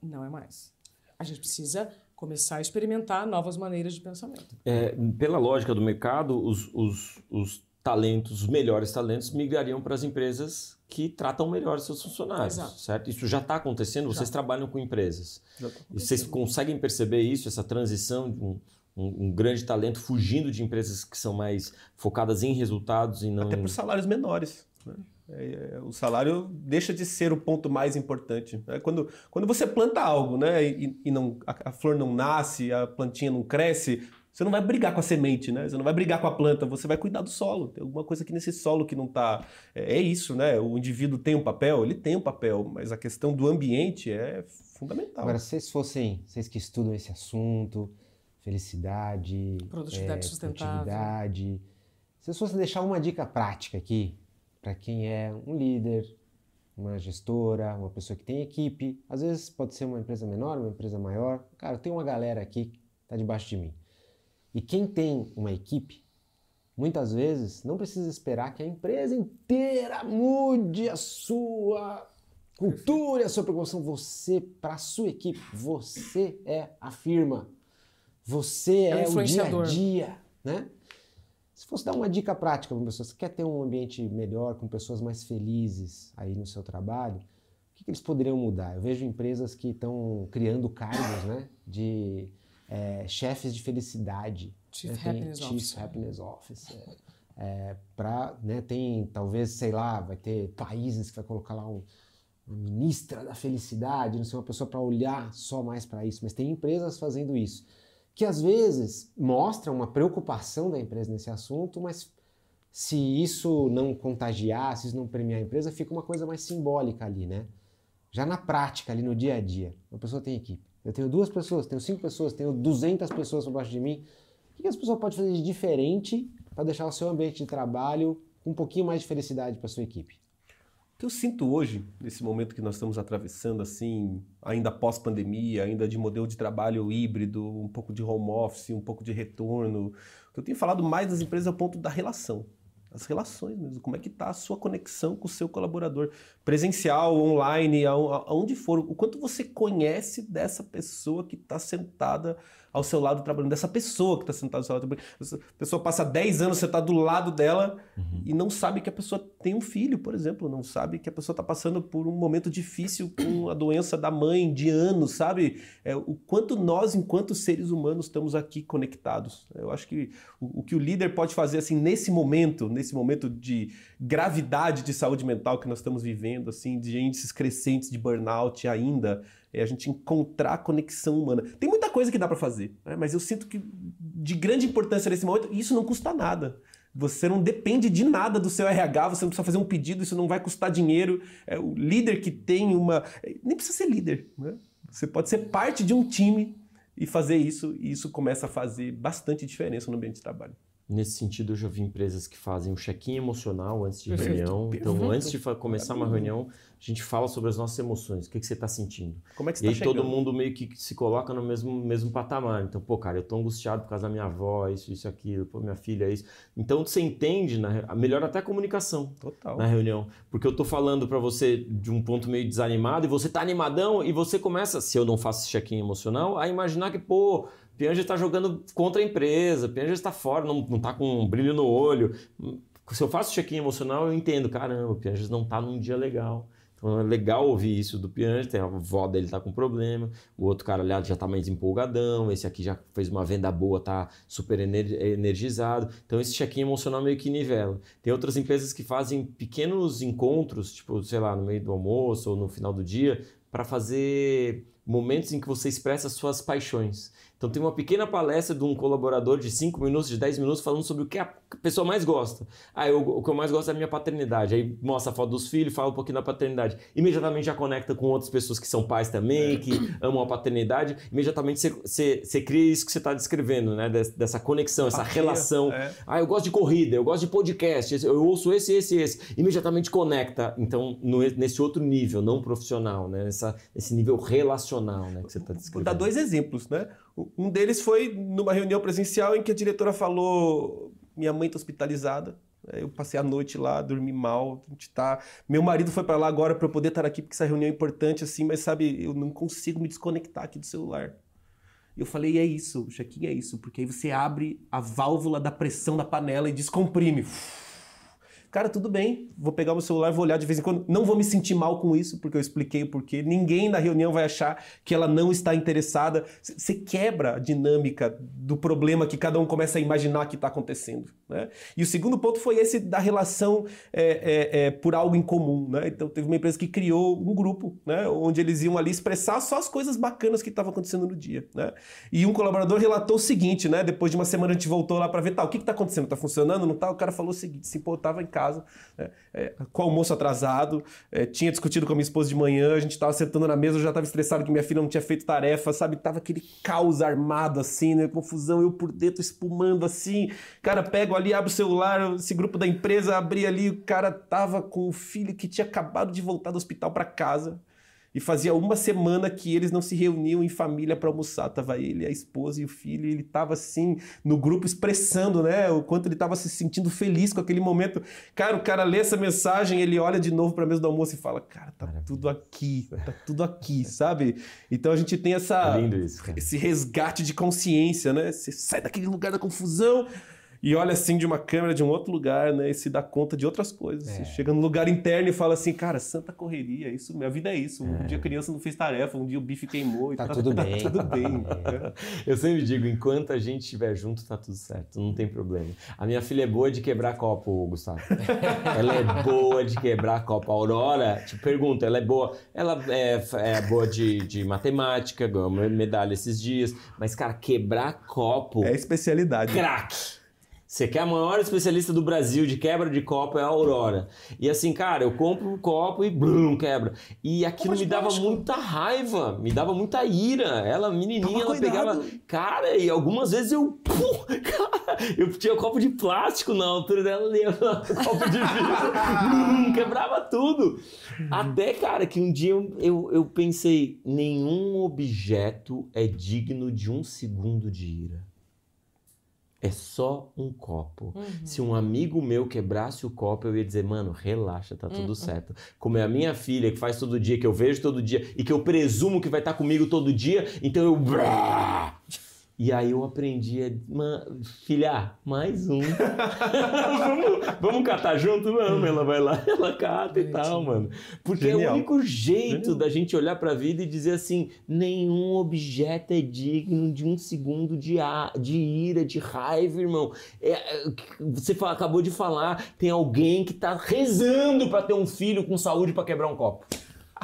Não é mais. A gente precisa começar a experimentar novas maneiras de pensamento. É, pela lógica do mercado, os, os, os talentos, os melhores talentos, migrariam para as empresas que tratam melhor seus funcionários, Exato. certo? Isso já está acontecendo, já. vocês trabalham com empresas. Tá e vocês conseguem perceber isso, essa transição de um, um, um, grande talento fugindo de empresas que são mais focadas em resultados e não... Até por salários menores. Né? É, é, o salário deixa de ser o ponto mais importante. Né? Quando, quando você planta algo né, e, e não, a, a, flor não nasce, a plantinha não cresce, você não vai brigar com a semente, né? Você não vai brigar com a planta, você vai cuidar do solo. Tem alguma coisa aqui nesse solo que não está. É, é, isso, né? O indivíduo tem um papel, ele tem um papel, mas a questão do ambiente é fundamental. Agora, se vocês fossem, vocês que estudam esse assunto, felicidade, produtividade é, sustentável. Produtividade, se vocês fossem deixar uma dica prática aqui para quem é um líder, uma gestora, uma pessoa que tem equipe, às vezes pode ser uma empresa menor, uma empresa maior. Cara, tem uma galera aqui que está debaixo de mim e quem tem uma equipe, muitas vezes não precisa esperar que a empresa inteira mude a sua cultura e a sua preocupação. Você, para a sua equipe, você é a firma. Você é, é o dia a dia, né? Se fosse dar uma dica prática para uma pessoa, você quer ter um ambiente melhor, com pessoas mais felizes aí no seu trabalho, o que, que eles poderiam mudar? Eu vejo empresas que estão criando cargos, né, de é, chefes de felicidade. Chief né? Happiness Officer. Happiness Officer. É, pra, né, tem, talvez, sei lá, vai ter países que vai colocar lá um, uma ministra da felicidade, não sei, uma pessoa para olhar só mais para isso, mas tem empresas fazendo isso, que às vezes mostram uma preocupação da empresa nesse assunto, mas se isso não contagiar, se isso não premiar a empresa, fica uma coisa mais simbólica ali, né? Já na prática, ali no dia a dia, uma pessoa tem equipe. Eu tenho duas pessoas, tenho cinco pessoas, tenho 200 pessoas por baixo de mim. O que as pessoas podem fazer de diferente para deixar o seu ambiente de trabalho com um pouquinho mais de felicidade para sua equipe? O que eu sinto hoje, nesse momento que nós estamos atravessando, assim, ainda pós-pandemia, ainda de modelo de trabalho híbrido, um pouco de home office, um pouco de retorno, o que eu tenho falado mais das empresas é o ponto da relação as relações mesmo, como é que está a sua conexão com o seu colaborador, presencial, online, aonde for, o quanto você conhece dessa pessoa que está sentada ao seu lado trabalhando, dessa pessoa que está sentada ao seu lado trabalhando. Essa pessoa passa 10 anos, você está do lado dela uhum. e não sabe que a pessoa tem um filho, por exemplo, não sabe que a pessoa está passando por um momento difícil com a doença da mãe de anos, sabe? É, o quanto nós, enquanto seres humanos, estamos aqui conectados. Eu acho que o, o que o líder pode fazer assim nesse momento, nesse momento de gravidade de saúde mental que nós estamos vivendo, assim, de índices crescentes de burnout ainda, é a gente encontrar a conexão humana. Tem muita coisa que dá para fazer, né? mas eu sinto que de grande importância nesse momento, isso não custa nada. Você não depende de nada do seu RH, você não precisa fazer um pedido, isso não vai custar dinheiro. É, o líder que tem uma. Nem precisa ser líder. Né? Você pode ser parte de um time e fazer isso, e isso começa a fazer bastante diferença no ambiente de trabalho. Nesse sentido, eu já vi empresas que fazem um check-in emocional antes de Perfeito. reunião. Então, Perfeito. antes de começar uma reunião, a gente fala sobre as nossas emoções. O que, que você está sentindo? Como é que você E tá aí todo mundo meio que se coloca no mesmo, mesmo patamar. Então, pô, cara, eu tô angustiado por causa da minha avó, isso, isso, aquilo. Pô, minha filha, isso. Então, você entende, na, melhora até a comunicação Total. na reunião. Porque eu tô falando para você de um ponto meio desanimado e você tá animadão e você começa, se eu não faço check-in emocional, a imaginar que, pô Pianger está jogando contra a empresa, Pianger está fora, não, não tá com um brilho no olho. Se eu faço check-in emocional, eu entendo, caramba, o Pianger não está num dia legal. Então é legal ouvir isso do Pianger, tem a avó dele tá com problema, o outro cara ali já tá mais empolgadão, esse aqui já fez uma venda boa, tá super energizado. Então esse check-in emocional meio que nivela. Tem outras empresas que fazem pequenos encontros, tipo, sei lá, no meio do almoço ou no final do dia, para fazer momentos em que você expressa suas paixões. Então tem uma pequena palestra de um colaborador de 5 minutos, de 10 minutos, falando sobre o que a pessoa mais gosta. Ah, eu, o que eu mais gosto é a minha paternidade. Aí mostra a foto dos filhos, fala um pouquinho da paternidade. Imediatamente já conecta com outras pessoas que são pais também, que amam a paternidade. Imediatamente você, você, você cria isso que você está descrevendo, né? Dessa conexão, essa relação. É. Ah, eu gosto de corrida, eu gosto de podcast, eu ouço esse, esse, esse. Imediatamente conecta. Então, no, nesse outro nível, não profissional, né? Essa, esse nível relacional né, que você está descrevendo. Vou dar dois exemplos, né? Um deles foi numa reunião presencial em que a diretora falou: minha mãe está hospitalizada. Eu passei a noite lá, dormi mal. A gente tá... Meu marido foi para lá agora para eu poder estar aqui porque essa reunião é importante, assim, mas sabe, eu não consigo me desconectar aqui do celular. Eu falei, é isso, o check-in é isso, porque aí você abre a válvula da pressão da panela e descomprime. Uf cara, tudo bem, vou pegar meu celular, vou olhar de vez em quando. Não vou me sentir mal com isso, porque eu expliquei o porquê. Ninguém na reunião vai achar que ela não está interessada. Você quebra a dinâmica do problema que cada um começa a imaginar que está acontecendo. Né? E o segundo ponto foi esse da relação é, é, é, por algo em comum. Né? Então, teve uma empresa que criou um grupo, né? onde eles iam ali expressar só as coisas bacanas que estavam acontecendo no dia. Né? E um colaborador relatou o seguinte, né? depois de uma semana a gente voltou lá para ver, tá, o que está acontecendo? Está funcionando? Não está? O cara falou o seguinte, se pô, em casa casa, né? é, com o almoço atrasado, é, tinha discutido com a minha esposa de manhã, a gente estava sentando na mesa, eu já estava estressado que minha filha não tinha feito tarefa, sabe? Tava aquele caos armado assim, né? Confusão, eu por dentro espumando assim. Cara, pego ali, abro o celular, esse grupo da empresa, abri ali, o cara tava com o filho que tinha acabado de voltar do hospital para casa. E fazia uma semana que eles não se reuniam em família para almoçar. Tava ele, a esposa e o filho, e ele tava assim no grupo expressando, né, o quanto ele tava se sentindo feliz com aquele momento. Cara, o cara lê essa mensagem, ele olha de novo para mesa do almoço e fala: "Cara, tá Maravilha. tudo aqui, tá <laughs> tudo aqui", sabe? Então a gente tem essa é isso, esse resgate de consciência, né? Você sai daquele lugar da confusão, e olha assim de uma câmera de um outro lugar, né? E se dá conta de outras coisas. É. Chega no lugar interno e fala assim, cara, santa correria, isso, minha vida é isso. Um é. dia a criança não fez tarefa, um dia o bife queimou e tá, tá tudo <laughs> bem. Tá tudo bem. <laughs> É. Eu sempre digo, enquanto a gente estiver junto, tá tudo certo, não tem problema. A minha filha é boa de quebrar copo, Gustavo. <laughs> ela é boa de quebrar copo. A Aurora, te pergunto, ela é boa. Ela é, é boa de, de matemática, ganhou medalha esses dias. Mas, cara, quebrar copo. É especialidade. Craque! Você quer a maior especialista do Brasil de quebra de copo é a Aurora. E assim, cara, eu compro um copo e blum, quebra. E aquilo me dava plástico. muita raiva, me dava muita ira. Ela, menininha, Toma ela cuidado. pegava. Cara, e algumas vezes eu. Pum, <laughs> cara, eu tinha copo de plástico na altura dela, ali, <laughs> copo de vidro. quebrava tudo. Até, cara, que um dia eu, eu, eu pensei: nenhum objeto é digno de um segundo de ira. É só um copo. Uhum. Se um amigo meu quebrasse o copo, eu ia dizer, mano, relaxa, tá tudo certo. Como é a minha filha, que faz todo dia, que eu vejo todo dia e que eu presumo que vai estar comigo todo dia, então eu. E aí eu aprendi a. "Ma- Filha, mais um. <laughs> vamos, vamos catar junto? Vamos, ela vai lá, <laughs> ela cata e tal, mano. Porque é o Genial. único jeito Genial. da gente olhar pra vida e dizer assim: nenhum objeto é digno de um segundo de, a- de ira, de raiva, irmão. É, é, você fa- acabou de falar, tem alguém que tá rezando pra ter um filho com saúde pra quebrar um copo.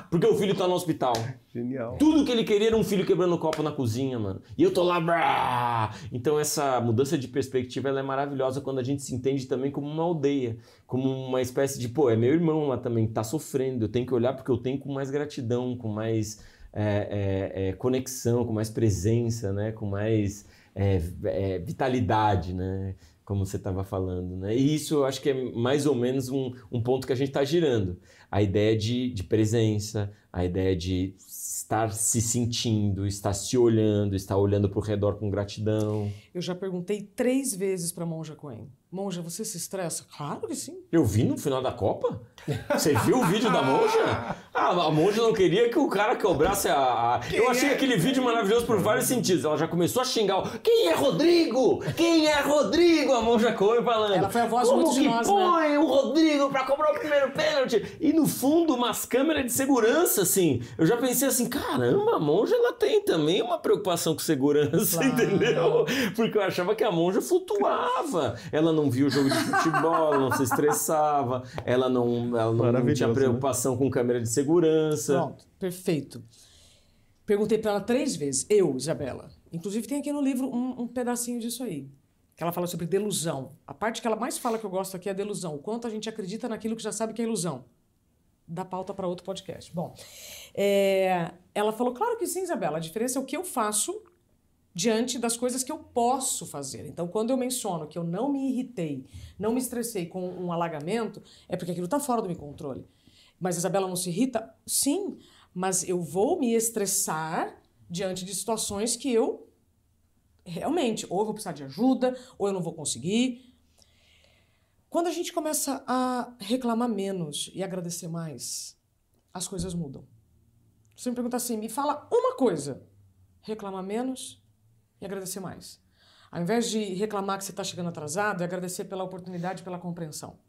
Porque o filho tá no hospital. Genial. Tudo que ele queria era um filho quebrando copo na cozinha, mano. E eu tô lá. brá! Então essa mudança de perspectiva ela é maravilhosa quando a gente se entende também como uma aldeia, como uma espécie de, pô, é meu irmão lá também, tá sofrendo. Eu tenho que olhar porque eu tenho com mais gratidão, com mais é, é, é, conexão, com mais presença, né? Com mais é, é, vitalidade, né? Como você estava falando, né? E isso eu acho que é mais ou menos um, um ponto que a gente está girando. A ideia de, de presença, a ideia de estar se sentindo, estar se olhando, estar olhando para o redor com gratidão. Eu já perguntei três vezes pra Monja Coen. Monja, você se estressa? Claro que sim. Eu vi no final da Copa? Você viu o vídeo da Monja? Ah, a Monja não queria que o cara quebrasse a. a- Eu achei aquele vídeo maravilhoso por vários sentidos. Ela já começou a xingar o. Quem é Rodrigo? Quem é Rodrigo? A Monja Coen falando. Ela foi a voz Como muito de que nós, né? põe o Rodrigo pra cobrar o primeiro pênalti? E no fundo, umas câmeras de segurança, assim. Eu já pensei assim, caramba, a Monja ela tem também uma preocupação com segurança, <laughs> Claro. entendeu? Porque eu achava que a Monja flutuava. Ela não via o jogo de futebol, ela não se estressava, ela não, ela não, não tinha né? preocupação com câmera de segurança. Pronto, perfeito. Perguntei pra ela três vezes, eu, Isabela. Inclusive tem aqui no livro um, um pedacinho disso aí. Que ela fala sobre delusão. A parte que ela mais fala que eu gosto aqui é a delusão. O quanto a gente acredita naquilo que já sabe que é ilusão. Dá pauta para outro podcast. Bom, é, ela falou, claro que sim, Isabela. A diferença é o que eu faço diante das coisas que eu posso fazer. Então, quando eu menciono que eu não me irritei, não me estressei com um alagamento, é porque aquilo está fora do meu controle. Mas Isabela não se irrita? Sim, mas eu vou me estressar diante de situações que eu realmente, ou eu vou precisar de ajuda, ou eu não vou conseguir. Quando a gente começa a reclamar menos e agradecer mais, as coisas mudam. Você me pergunta assim, me fala uma coisa. Reclamar menos e agradecer mais. Ao invés de reclamar que você está chegando atrasado, é agradecer pela oportunidade, pela compreensão.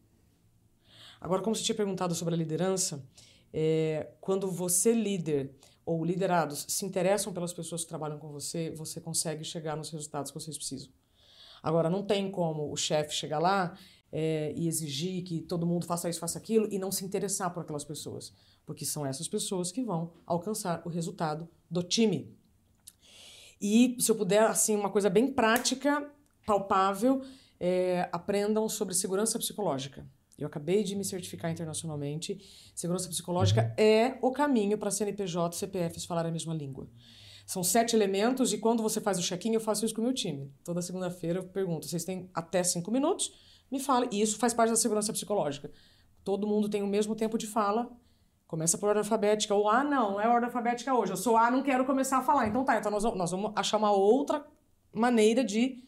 Agora, como você tinha perguntado sobre a liderança, é, quando você, líder ou liderados, se interessam pelas pessoas que trabalham com você, você consegue chegar nos resultados que vocês precisam. Agora, não tem como o chefe chegar lá é, e exigir que todo mundo faça isso, faça aquilo e não se interessar por aquelas pessoas, porque são essas pessoas que vão alcançar o resultado do time. E se eu puder, assim, uma coisa bem prática, palpável, é, aprendam sobre segurança psicológica. Eu acabei de me certificar internacionalmente. Segurança psicológica é o caminho para CNPJ e CPFs falarem a mesma língua. São sete elementos e quando você faz o check-in, eu faço isso com o meu time. Toda segunda-feira eu pergunto: vocês têm até cinco minutos? Me fale. E isso faz parte da segurança psicológica. Todo mundo tem o mesmo tempo de fala. Começa por ordem alfabética. Ou, ah, não, não é ordem alfabética hoje. Eu sou A, não quero começar a falar. Então tá, então nós, nós vamos achar uma outra maneira de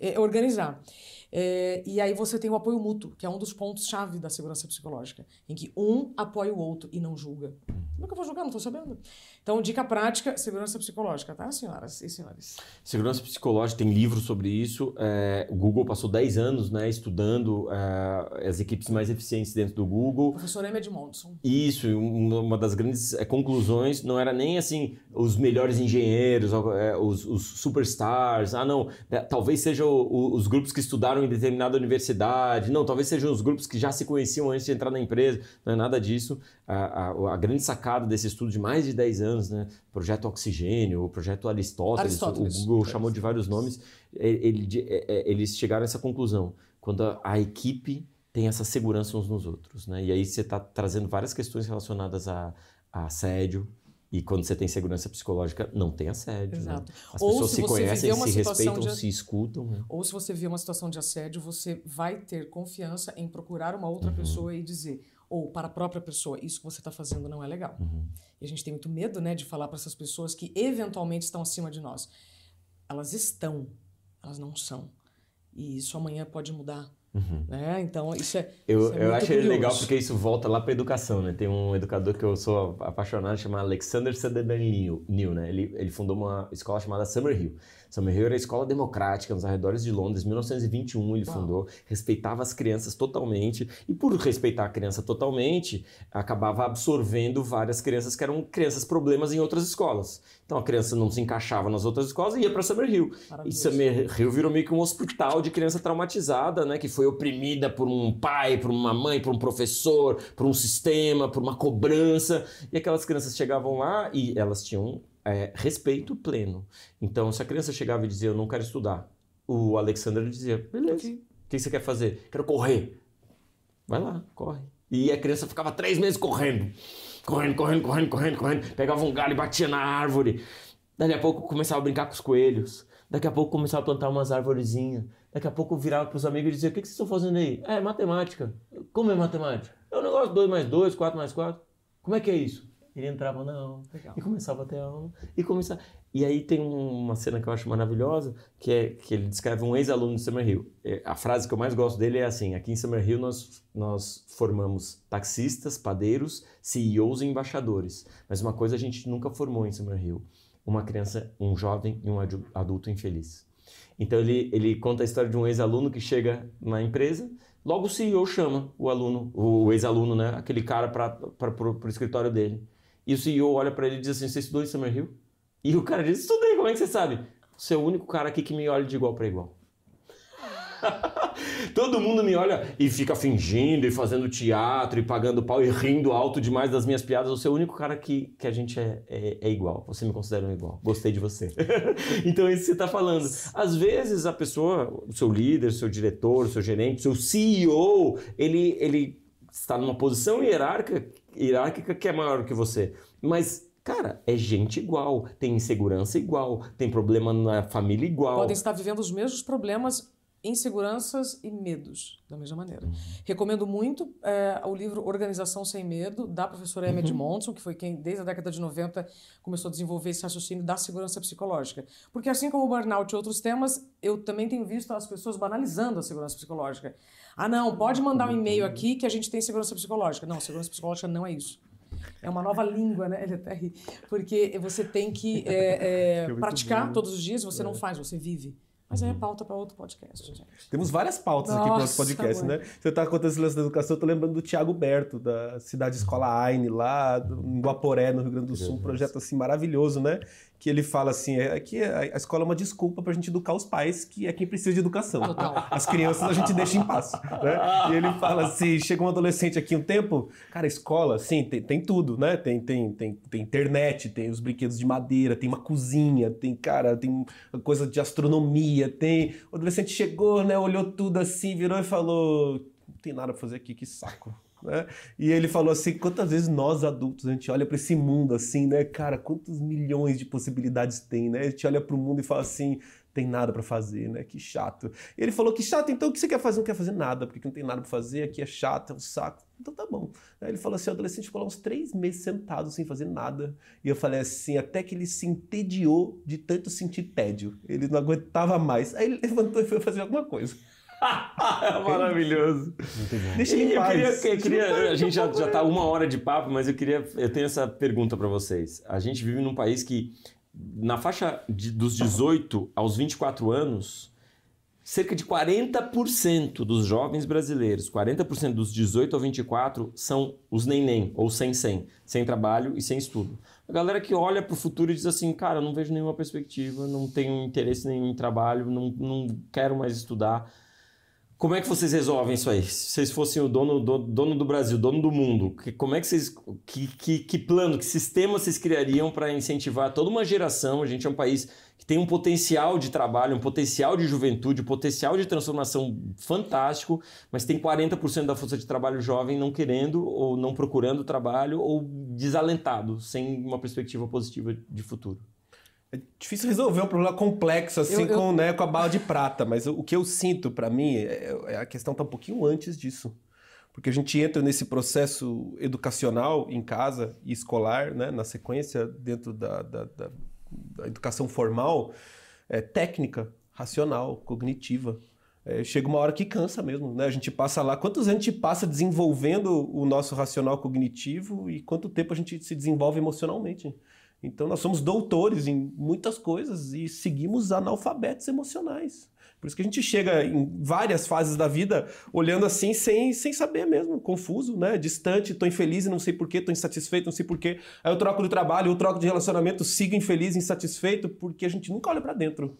eh, organizar. Eh, e aí você tem o apoio mútuo, que é um dos pontos-chave da segurança psicológica, em que um apoia o outro e não julga. Como é que eu vou julgar? Não estou sabendo. Então, dica prática, segurança psicológica, tá, senhoras e senhores? Segurança psicológica tem livro sobre isso. É, o Google passou 10 anos né, estudando é, as equipes mais eficientes dentro do Google. Professor Emmett Monson. Isso, e um- uma das grandes eh, conclusões não era nem assim os melhores engenheiros, eh, os, os superstars, ah não, né, talvez sejam os grupos que estudaram em determinada universidade, não, talvez sejam os grupos que já se conheciam antes de entrar na empresa, não é nada disso. A, a- a grande sacada desse estudo de mais de 10 anos cristãs, né? Projeto Oxigênio, o Projeto Aristóteles, Aristóteles. o Google chamou de vários nomes, ele- ele- é- é- eles chegaram a essa conclusão. Quando a, a equipe tem essa segurança uns nos outros, né? E aí você está trazendo várias questões relacionadas a, a assédio, e quando você tem segurança psicológica, não tem assédio, né? Exato. As Ou pessoas se se você conhecem, se respeitam, de- se escutam, né? Ou se você vê uma situação de assédio, você vai ter confiança em procurar uma outra Uhum. pessoa e dizer, ou para a própria pessoa, isso que você está fazendo não é legal. Uhum. E a gente tem muito medo, né, de falar para essas pessoas que eventualmente estão acima de nós. Elas estão, elas não são. E isso amanhã pode mudar. Né? Então, isso é. Uhum. Eu, isso é eu acho curioso. legal porque isso volta lá para educação, né? Tem um educador que eu sou apaixonado, chamado Alexander Sutherland New, né? Ele, ele fundou uma escola chamada Summerhill. Summerhill era a escola democrática nos arredores de Londres, 1921 ele Uau. fundou, respeitava as crianças totalmente e por respeitar a criança totalmente, acabava absorvendo várias crianças que eram crianças problemas em outras escolas. Então a criança não se encaixava nas outras escolas e ia para Summerhill. E. Summerhill virou meio que um hospital de criança traumatizada, né? Que foi oprimida por um pai, por uma mãe, por um professor, por um sistema, por uma cobrança. E aquelas crianças chegavam lá e elas tinham é, respeito pleno. Então, se a criança chegava e dizia, eu não quero estudar, o Alexander dizia, beleza, o que você quer fazer? Quero correr. Vai lá, corre. E a criança ficava três meses correndo. Correndo, correndo, correndo, correndo, correndo. Pegava um galho e batia na árvore. Daqui a pouco começava a brincar com os coelhos. Daqui a pouco começava a plantar umas arvorezinhas. Daqui a pouco virava pros amigos e dizia: O que, que vocês estão fazendo aí? É matemática. Como é matemática? É o negócio 2 mais 2, 4 mais 4. Como é que é isso? Ele entrava na aula Legal. e começava a ter aula. E, começava... e aí tem um- uma cena que eu acho maravilhosa, que é que ele descreve um ex-aluno de Summerhill. É, A frase que eu mais gosto dele é assim: aqui em Summerhill nós, nós formamos taxistas, padeiros, CEOs e embaixadores. Mas uma coisa a gente nunca formou em Summerhill: uma criança, um jovem e um adu- adulto infeliz. Então ele, ele conta a história de um ex-aluno que chega na empresa, logo o CEO chama o aluno, o ex-aluno, né, aquele cara para o escritório dele. E o CEO olha para ele e diz assim: Você estudou em Summerhill? E o cara diz: Estudei, como é que você sabe? Você é o único cara aqui que me olha de igual para igual. <laughs> Todo mundo me olha e fica fingindo e fazendo teatro e pagando pau e rindo alto demais das minhas piadas. Você é o único cara que, que a gente é, é, é igual. Você me considera um igual. Gostei de você. <laughs> então é isso que você está falando. Às vezes a pessoa, o seu líder, o seu diretor, o seu gerente, o seu CEO, ele, ele está numa posição hierárquica, hierárquica que é maior que você. Mas, cara, é gente igual, tem insegurança igual, tem problema na família igual. Podem estar vivendo os mesmos problemas, inseguranças e medos, da mesma maneira. Uhum. Recomendo muito é, o livro Organização Sem Medo, da professora Emma Uhum. Edmondson, que foi quem, desde a década de 90, começou a desenvolver esse raciocínio da segurança psicológica. Porque, assim como o burnout e outros temas, eu também tenho visto as pessoas banalizando a segurança psicológica. Ah, não, pode mandar um e-mail aqui que a gente tem segurança psicológica. Não, segurança psicológica não é isso. É uma nova língua, né? <laughs> Ele até ri. Porque você tem que é, é, <laughs> muito praticar bom. todos os dias, você não faz, você vive. Mas aí é pauta para outro podcast, gente. Temos várias pautas aqui para Nossa, outro podcast, mãe. né? Você tá contando esse lance da educação, eu tô lembrando do Tiago Berto, da cidade Escola Aine, lá do- em Guaporé, no Rio Grande do Sul, um projeto assim maravilhoso, né? Que ele fala assim, é que a a escola é uma desculpa pra gente educar os pais, que é quem precisa de educação. Total. As crianças a gente deixa em paz, né? E ele fala assim, chega um adolescente aqui um tempo, cara, a escola, sim, tem, tem tudo, né? Tem, tem, tem, tem internet, tem os brinquedos de madeira, tem uma cozinha, tem, cara, tem coisa de astronomia, tem... O adolescente chegou, né, olhou tudo assim, virou e falou, não tem nada pra fazer aqui, que saco. Né? E ele falou assim, quantas vezes nós adultos, a gente olha pra esse mundo assim, né, cara, quantos milhões de possibilidades tem, né? A gente olha pro mundo e fala assim, tem nada pra fazer, né? Que chato. E ele falou que chato, então o que você quer fazer? Não quer fazer nada, porque não tem nada pra fazer, aqui é chato, é um saco. Então tá bom. Aí ele falou assim, o adolescente ficou lá uns três meses sentado sem fazer nada. E eu falei assim, até que ele se entediou de tanto sentir tédio. Ele não aguentava mais. Aí ele <laughs> levantou e foi fazer alguma coisa. <laughs> Maravilhoso. Deixa ele eu queria, eu queria- a gente já, por já favor. tá uma hora de papo, mas eu queria, eu tenho essa pergunta para vocês. A gente vive num país que, na faixa de- dos 18 aos 24 anos, cerca de 40% dos jovens brasileiros, 40% dos 18 ao 24 são os nem-nem, ou sem-sem, sem trabalho e sem estudo. A galera que olha para o futuro e diz assim, cara, eu não vejo nenhuma perspectiva, não tenho interesse nenhum em trabalho, não, não quero mais estudar. Como é que vocês resolvem isso aí? Se vocês fossem o dono do, dono do Brasil, dono do mundo, que, como é que vocês. Que, que, que plano, que sistema vocês criariam para incentivar toda uma geração? A gente é um país que tem um potencial de trabalho, um potencial de juventude, um potencial de transformação fantástico, mas tem 40% da força de trabalho jovem não querendo ou não procurando trabalho ou desalentado, sem uma perspectiva positiva de futuro. É difícil resolver um problema complexo assim Eu- eu- Com, né, com a bala de prata, mas o, o que eu sinto pra mim é, é a questão tá um pouquinho antes disso. Porque a gente entra nesse processo educacional em casa e escolar, né, na sequência, dentro da, da, da- da educação formal, é, técnica, racional, cognitiva. É, chega uma hora que cansa mesmo, né? A gente passa lá, quantos anos a gente passa desenvolvendo o nosso racional cognitivo e quanto tempo a gente se desenvolve emocionalmente? Então nós somos doutores em muitas coisas e seguimos analfabetos emocionais. Por isso que a gente chega em várias fases da vida olhando assim sem, sem saber mesmo, confuso, né? Distante, tô infeliz e não sei porquê, tô insatisfeito, não sei porquê. Aí eu troco de trabalho, eu troco de relacionamento, sigo infeliz, insatisfeito, porque a gente nunca olha para dentro.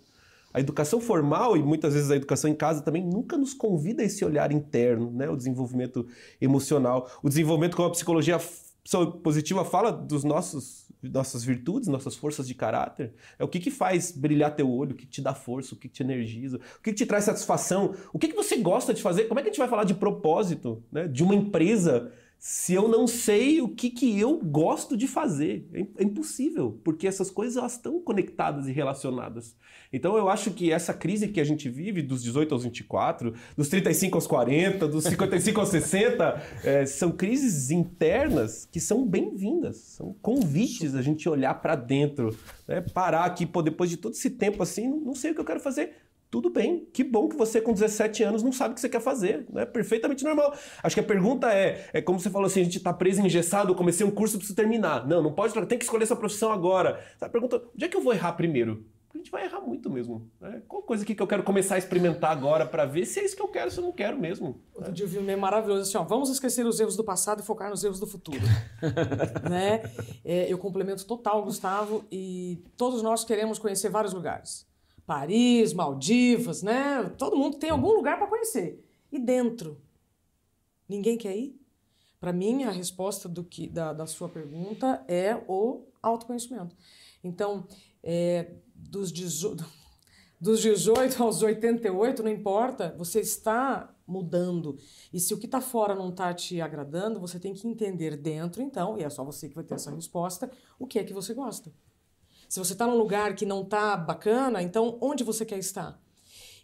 A educação formal e muitas vezes a educação em casa também nunca nos convida a esse olhar interno, né? O desenvolvimento emocional, o desenvolvimento como a psicologia f- positiva fala dos nossos nossas virtudes, nossas forças de caráter. É o que que faz brilhar teu olho, o que, que te dá força, o que, que te energiza, o que, que te traz satisfação, o que, que você gosta de fazer. Como é que a gente vai falar de propósito, né? De uma empresa se eu não sei o que, que eu gosto de fazer. É, é impossível, porque essas coisas elas estão conectadas e relacionadas. Então eu acho que essa crise que a gente vive, dos 18 aos 24, dos 35 aos 40, dos 55 aos 60, é, <laughs> são crises internas que são bem-vindas, são convites a gente olhar para dentro, né? parar aqui, pô, depois de todo esse tempo assim, não sei o que eu quero fazer. Tudo bem, que bom que você com 17 anos não sabe o que você quer fazer, né? Perfeitamente normal. Acho que a pergunta é, é como você falou assim, a gente tá preso, engessado, eu comecei um curso, preciso terminar. Não, não pode, tem que escolher essa profissão agora. A pergunta, onde é que eu vou errar primeiro? Porque a gente vai errar muito mesmo. Né? Qual coisa aqui que eu quero começar a experimentar agora para ver se é isso que eu quero, se eu não quero mesmo. Outro dia eu vi um meme maravilhoso assim, ó, vamos esquecer os erros do passado e focar nos erros do futuro. <laughs> né? É, eu complemento total, Gustavo, e todos nós queremos conhecer vários lugares. Paris, Maldivas, né? Todo mundo tem algum lugar para conhecer. E dentro? Ninguém quer ir? Para mim, a resposta do que, da, da sua pergunta é o autoconhecimento. Então, é, dos 18, <laughs> dos 18 aos 88, não importa, você está mudando. E se o que está fora não está te agradando, você tem que entender dentro, então, e é só você que vai ter essa resposta, o que é que você gosta. Se você está num lugar que não está bacana, então onde você quer estar?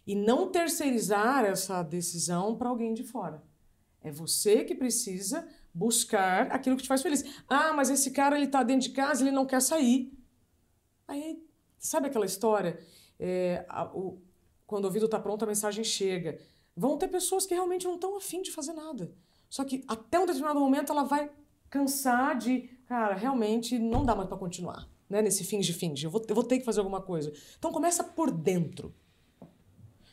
E não terceirizar essa decisão para alguém de fora. É você que precisa buscar aquilo que te faz feliz. Ah, mas esse cara ele tá dentro de casa, ele não quer sair. Aí, sabe aquela história? É, a- o- quando o ouvido está pronto, a mensagem chega. Vão ter pessoas que realmente não estão afim de fazer nada. Só que até um determinado momento ela vai cansar de, cara, realmente não dá mais para continuar, né? Nesse finge-finge. Eu vou, eu vou ter que fazer alguma coisa. Então começa por dentro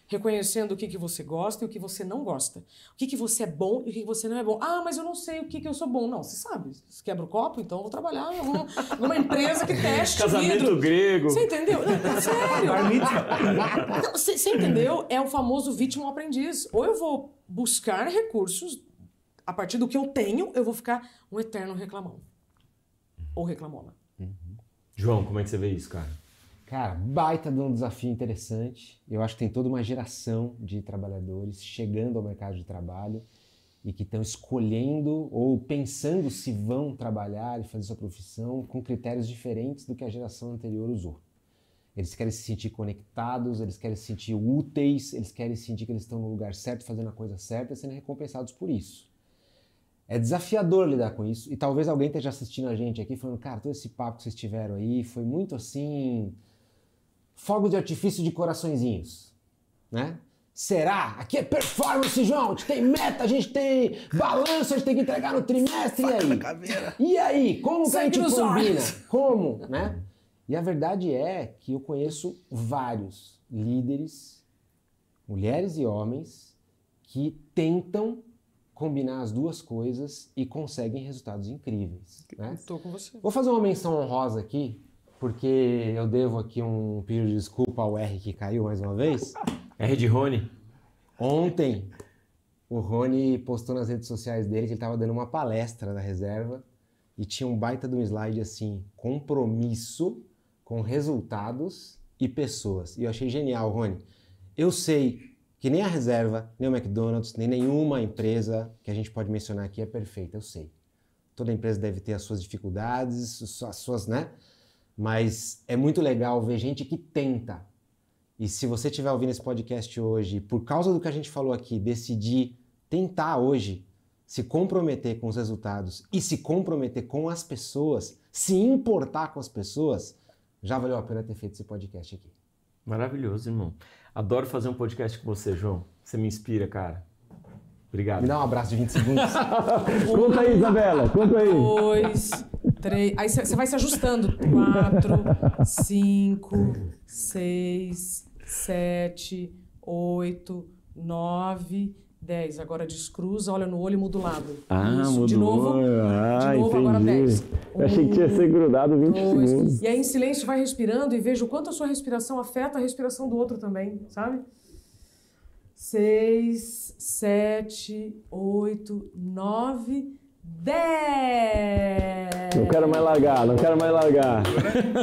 reconhecendo o que, que você gosta e o que você não gosta. O que, que você é bom e o que, que você não é bom. Ah, mas eu não sei o que, que eu sou bom. Não, você sabe. Você quebra o copo, então eu vou trabalhar em alguma- numa empresa que teste <laughs> Casamento vidro. grego. Você entendeu? Não, sério. <laughs> Não, Você você entendeu? É o famoso vítima ou aprendiz. Ou eu vou buscar recursos, a partir do que eu tenho, eu vou ficar um eterno reclamão. Ou reclamona. João, como é que você vê isso, cara? Cara, baita de um desafio interessante. Eu acho que tem toda uma geração de trabalhadores chegando ao mercado de trabalho e que estão escolhendo ou pensando se vão trabalhar e fazer sua profissão com critérios diferentes do que a geração anterior usou. Eles querem se sentir conectados, eles querem se sentir úteis, eles querem sentir que eles estão no lugar certo, fazendo a coisa certa e sendo recompensados por isso. É desafiador lidar com isso e talvez alguém esteja assistindo a gente aqui falando, cara, todo esse papo que vocês tiveram aí foi muito assim fogo de artifício de coraçõezinhos, né? Será? Aqui é performance, João. A gente tem meta, a gente tem balanço, a gente tem que entregar no trimestre. E aí? E aí? Como que a gente combina? Como, né? E a verdade é que eu conheço vários líderes, mulheres e homens, que tentam combinar as duas coisas e conseguem resultados incríveis. Né? Estou com você. Vou fazer uma menção honrosa aqui, porque eu devo aqui um pedido de desculpa ao R que caiu mais uma vez. <laughs> R de Rony. Ontem, o Rony postou nas redes sociais dele que ele estava dando uma palestra da reserva e tinha um baita de um slide assim: compromisso com resultados e pessoas. E eu achei genial, Rony. Eu sei que nem a reserva, nem o McDonald's, nem nenhuma empresa que a gente pode mencionar aqui é perfeita, eu sei. Toda empresa deve ter as suas dificuldades, as suas, né? Mas é muito legal ver gente que tenta. E se você estiver ouvindo esse podcast hoje, por causa do que a gente falou aqui, decidir tentar hoje se comprometer com os resultados e se comprometer com as pessoas, se importar com as pessoas, já valeu a pena ter feito esse podcast aqui. Maravilhoso, irmão. Adoro fazer um podcast com você, João. Você me inspira, cara. Obrigado. Me dá um abraço de 20 segundos. <laughs> conta aí, Isabela, conta aí. Dois, três. Aí você vai se ajustando. Quatro, cinco, seis, sete, oito, nove, dez. Agora descruza, olha no olho e muda o lado. Ah, Isso. mudou. De novo. Ah, de novo, agora entendi. dez. Eu achei que tinha Um, ser grudado 20 dois. segundos. E aí, em silêncio, vai respirando e veja o quanto a sua respiração afeta a respiração do outro também, sabe? Seis, sete, oito, nove, dez. Não quero mais largar, não quero mais largar.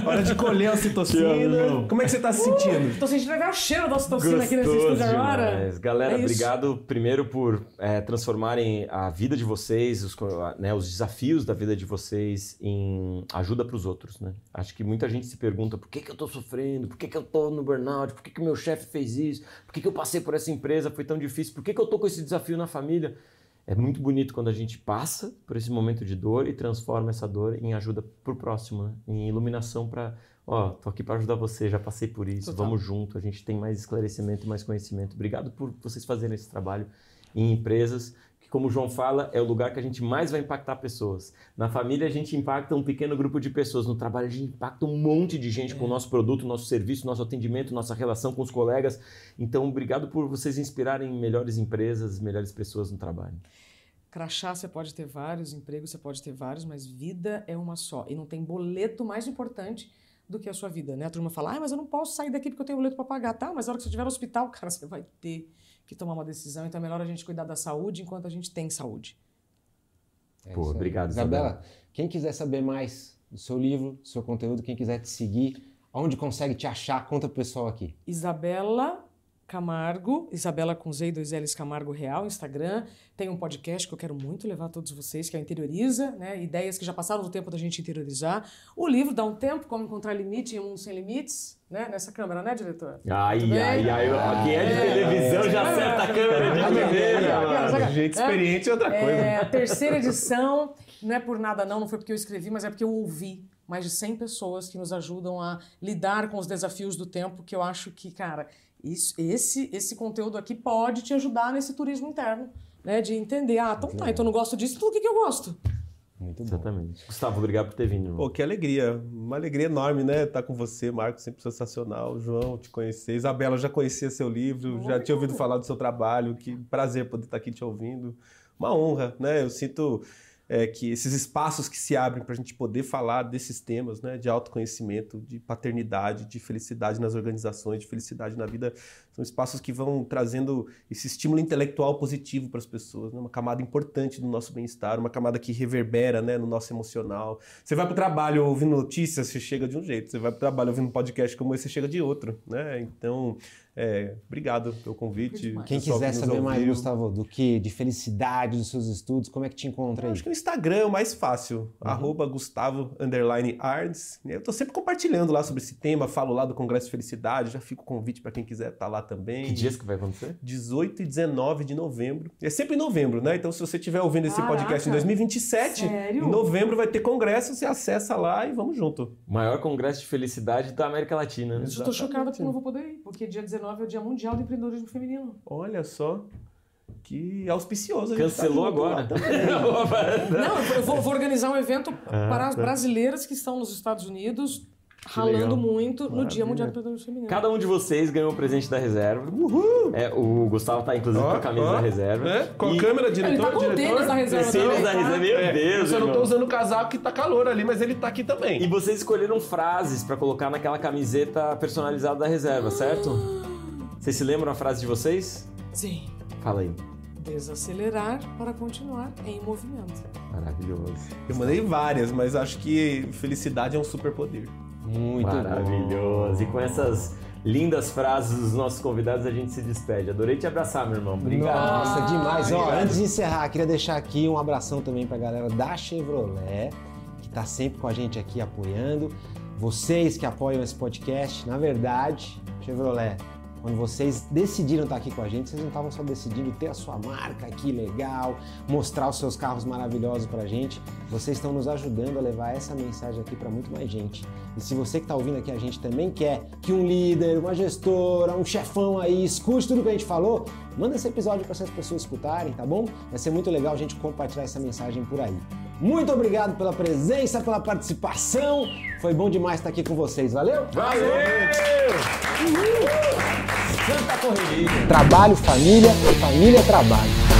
Hora de colher a ocitocina. irmão. Como é que você tá se sentindo? Tô sentindo legal o cheiro da ocitocina aqui nesse estúdio agora. Galera, É obrigado primeiro por é, transformarem a vida de vocês, os, né, os desafios da vida de vocês em ajuda para os outros. Né? Acho que muita gente se pergunta por que, que eu tô sofrendo, por que, que eu tô no burnout, por que, que o meu chefe fez isso, por que, que eu passei por essa empresa, foi tão difícil, por que, que eu tô com esse desafio na família. É muito bonito quando a gente passa por esse momento de dor e transforma essa dor em ajuda pro próximo, né? em iluminação para, ó, tô aqui para ajudar você, já passei por isso, Total. vamos junto, a gente tem mais esclarecimento e mais conhecimento. Obrigado por vocês fazerem esse trabalho em empresas como o João fala, é o lugar que a gente mais vai impactar pessoas. Na família a gente impacta um pequeno grupo de pessoas, no trabalho a gente impacta um monte de gente com o nosso produto, nosso serviço, nosso atendimento, nossa relação com os colegas. Então, obrigado por vocês inspirarem melhores empresas, melhores pessoas no trabalho. Crachá você pode ter vários, empregos você pode ter vários, mas vida é uma só. E não tem boleto mais importante do que a sua vida, né? A turma fala, ah, mas eu não posso sair daqui porque eu tenho boleto para pagar. Tá, mas na hora que você estiver no hospital, <laughs> cara, você vai ter que tomar uma decisão. Então é melhor a gente cuidar da saúde enquanto a gente tem saúde. É Pô, obrigado, Isabela. Isabela. Quem quiser saber mais do seu livro, do seu conteúdo, quem quiser te seguir, onde consegue te achar, conta pro pessoal aqui. Isabela Camargo, Isabela com Z e dois L's Camargo Real, Instagram. Tem um podcast que eu quero muito levar a todos vocês, que é o Interioriza, né? Ideias que já passaram do tempo da gente interiorizar. O livro Dá um Tempo, Como Encontrar Limite em um Mundo Sem Limites, né? Nessa câmera, né, diretor? Ai, ai, ai, quem é de É. televisão já acerta a câmera de primeira, mano. Gente experiente é outra coisa. É, a terceira edição, não é por nada não, não foi porque eu escrevi, mas é porque eu ouvi mais de 100 pessoas que nos ajudam a lidar com os desafios do tempo, que eu acho que, cara, isso, esse, esse conteúdo aqui pode te ajudar nesse turismo interno, né? De entender, ah, então tá, então eu não gosto disso, então o que, que eu gosto? Muito bom. Exatamente. Gustavo, obrigado por ter vindo. irmão. Pô, que alegria. Uma alegria enorme, né? Estar com você, Marcos, sempre sensacional. João, te conhecer. Isabela, eu já conhecia seu livro, já tinha ouvido falar do seu trabalho. Que prazer poder estar aqui te ouvindo. Uma honra, né? Eu sinto é, que esses espaços que se abrem para a gente poder falar desses temas, né? De autoconhecimento, de paternidade, de felicidade nas organizações, de felicidade na vida, são espaços que vão trazendo esse estímulo intelectual positivo para as pessoas, né? Uma camada importante do nosso bem-estar, uma camada que reverbera, né? No nosso emocional. Você vai para o trabalho ouvindo notícias, você chega de um jeito. Você vai para o trabalho ouvindo um podcast como esse, você chega de outro, né? Então, é, obrigado pelo convite. Quem quiser que saber mais, ouviu. Gustavo, do que? De felicidade, dos seus estudos, como é que te encontra aí? Acho que o Instagram é o mais fácil. Arroba Gustavo underline Arns. Eu tô sempre compartilhando lá sobre esse tema, falo lá do Congresso de Felicidade, já fica o convite para quem quiser estar lá também. Que dias que vai acontecer? 18 e 19 de novembro. É sempre em novembro, né? Então, se você estiver ouvindo esse Caraca. podcast em 2027, Sério? em novembro vai ter congresso, você acessa lá e vamos junto. Maior congresso de felicidade da América Latina, né? Eu Exatamente. chocada porque eu não vou poder ir, porque dia 19 é o Dia Mundial do Empreendedorismo Feminino. Olha só que auspicioso. tá Cancelou lá agora. <laughs> Não, eu vou, vou organizar um evento Ah, para as tá. brasileiras que estão nos Estados Unidos, ralando legal. muito no Dia Maravilha. Mundial do Empreendedorismo Feminino. Cada um de vocês ganhou um presente da reserva. É, o Gustavo tá, inclusive, com a camisa Ó, da reserva. É? Com a E- câmera, diretor, Ele tá com o diretor. tênis da reserva Tênis também, da tá? reserva, meu É, Deus, eu só não irmão. tô usando o casaco que tá calor ali, mas ele tá aqui também. E vocês escolheram frases pra colocar naquela camiseta personalizada da reserva, certo? Vocês se lembram a frase de vocês? Sim. Fala aí. Desacelerar para continuar em movimento. Maravilhoso. Eu mandei várias, mas acho que felicidade é um superpoder. Muito bom. Maravilhoso. E com essas lindas frases dos nossos convidados, a gente se despede. Adorei te abraçar, meu irmão. Obrigado. Nossa, demais. Ó, antes de encerrar, queria deixar aqui um abração também pra galera da Chevrolet, que tá sempre com a gente aqui apoiando. Vocês que apoiam esse podcast, na verdade, Chevrolet, quando vocês decidiram estar aqui com a gente, vocês não estavam só decidindo ter a sua marca aqui legal, mostrar os seus carros maravilhosos pra gente, vocês estão nos ajudando a levar essa mensagem aqui para muito mais gente. E se você que está ouvindo aqui a gente também quer que um líder, uma gestora, um chefão aí escute tudo que a gente falou, manda esse episódio para essas pessoas escutarem, tá bom? Vai ser muito legal a gente compartilhar essa mensagem por aí. Muito obrigado pela presença, pela participação. Foi bom demais estar aqui com vocês. Valeu? Valeu! Santa correria. Trabalho, família, família, trabalho.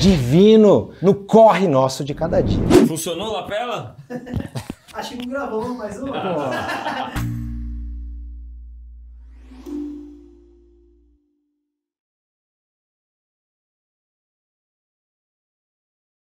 Divino no corre nosso de cada dia. Funcionou, Lapela? <laughs> Acho que não gravamos mais uma.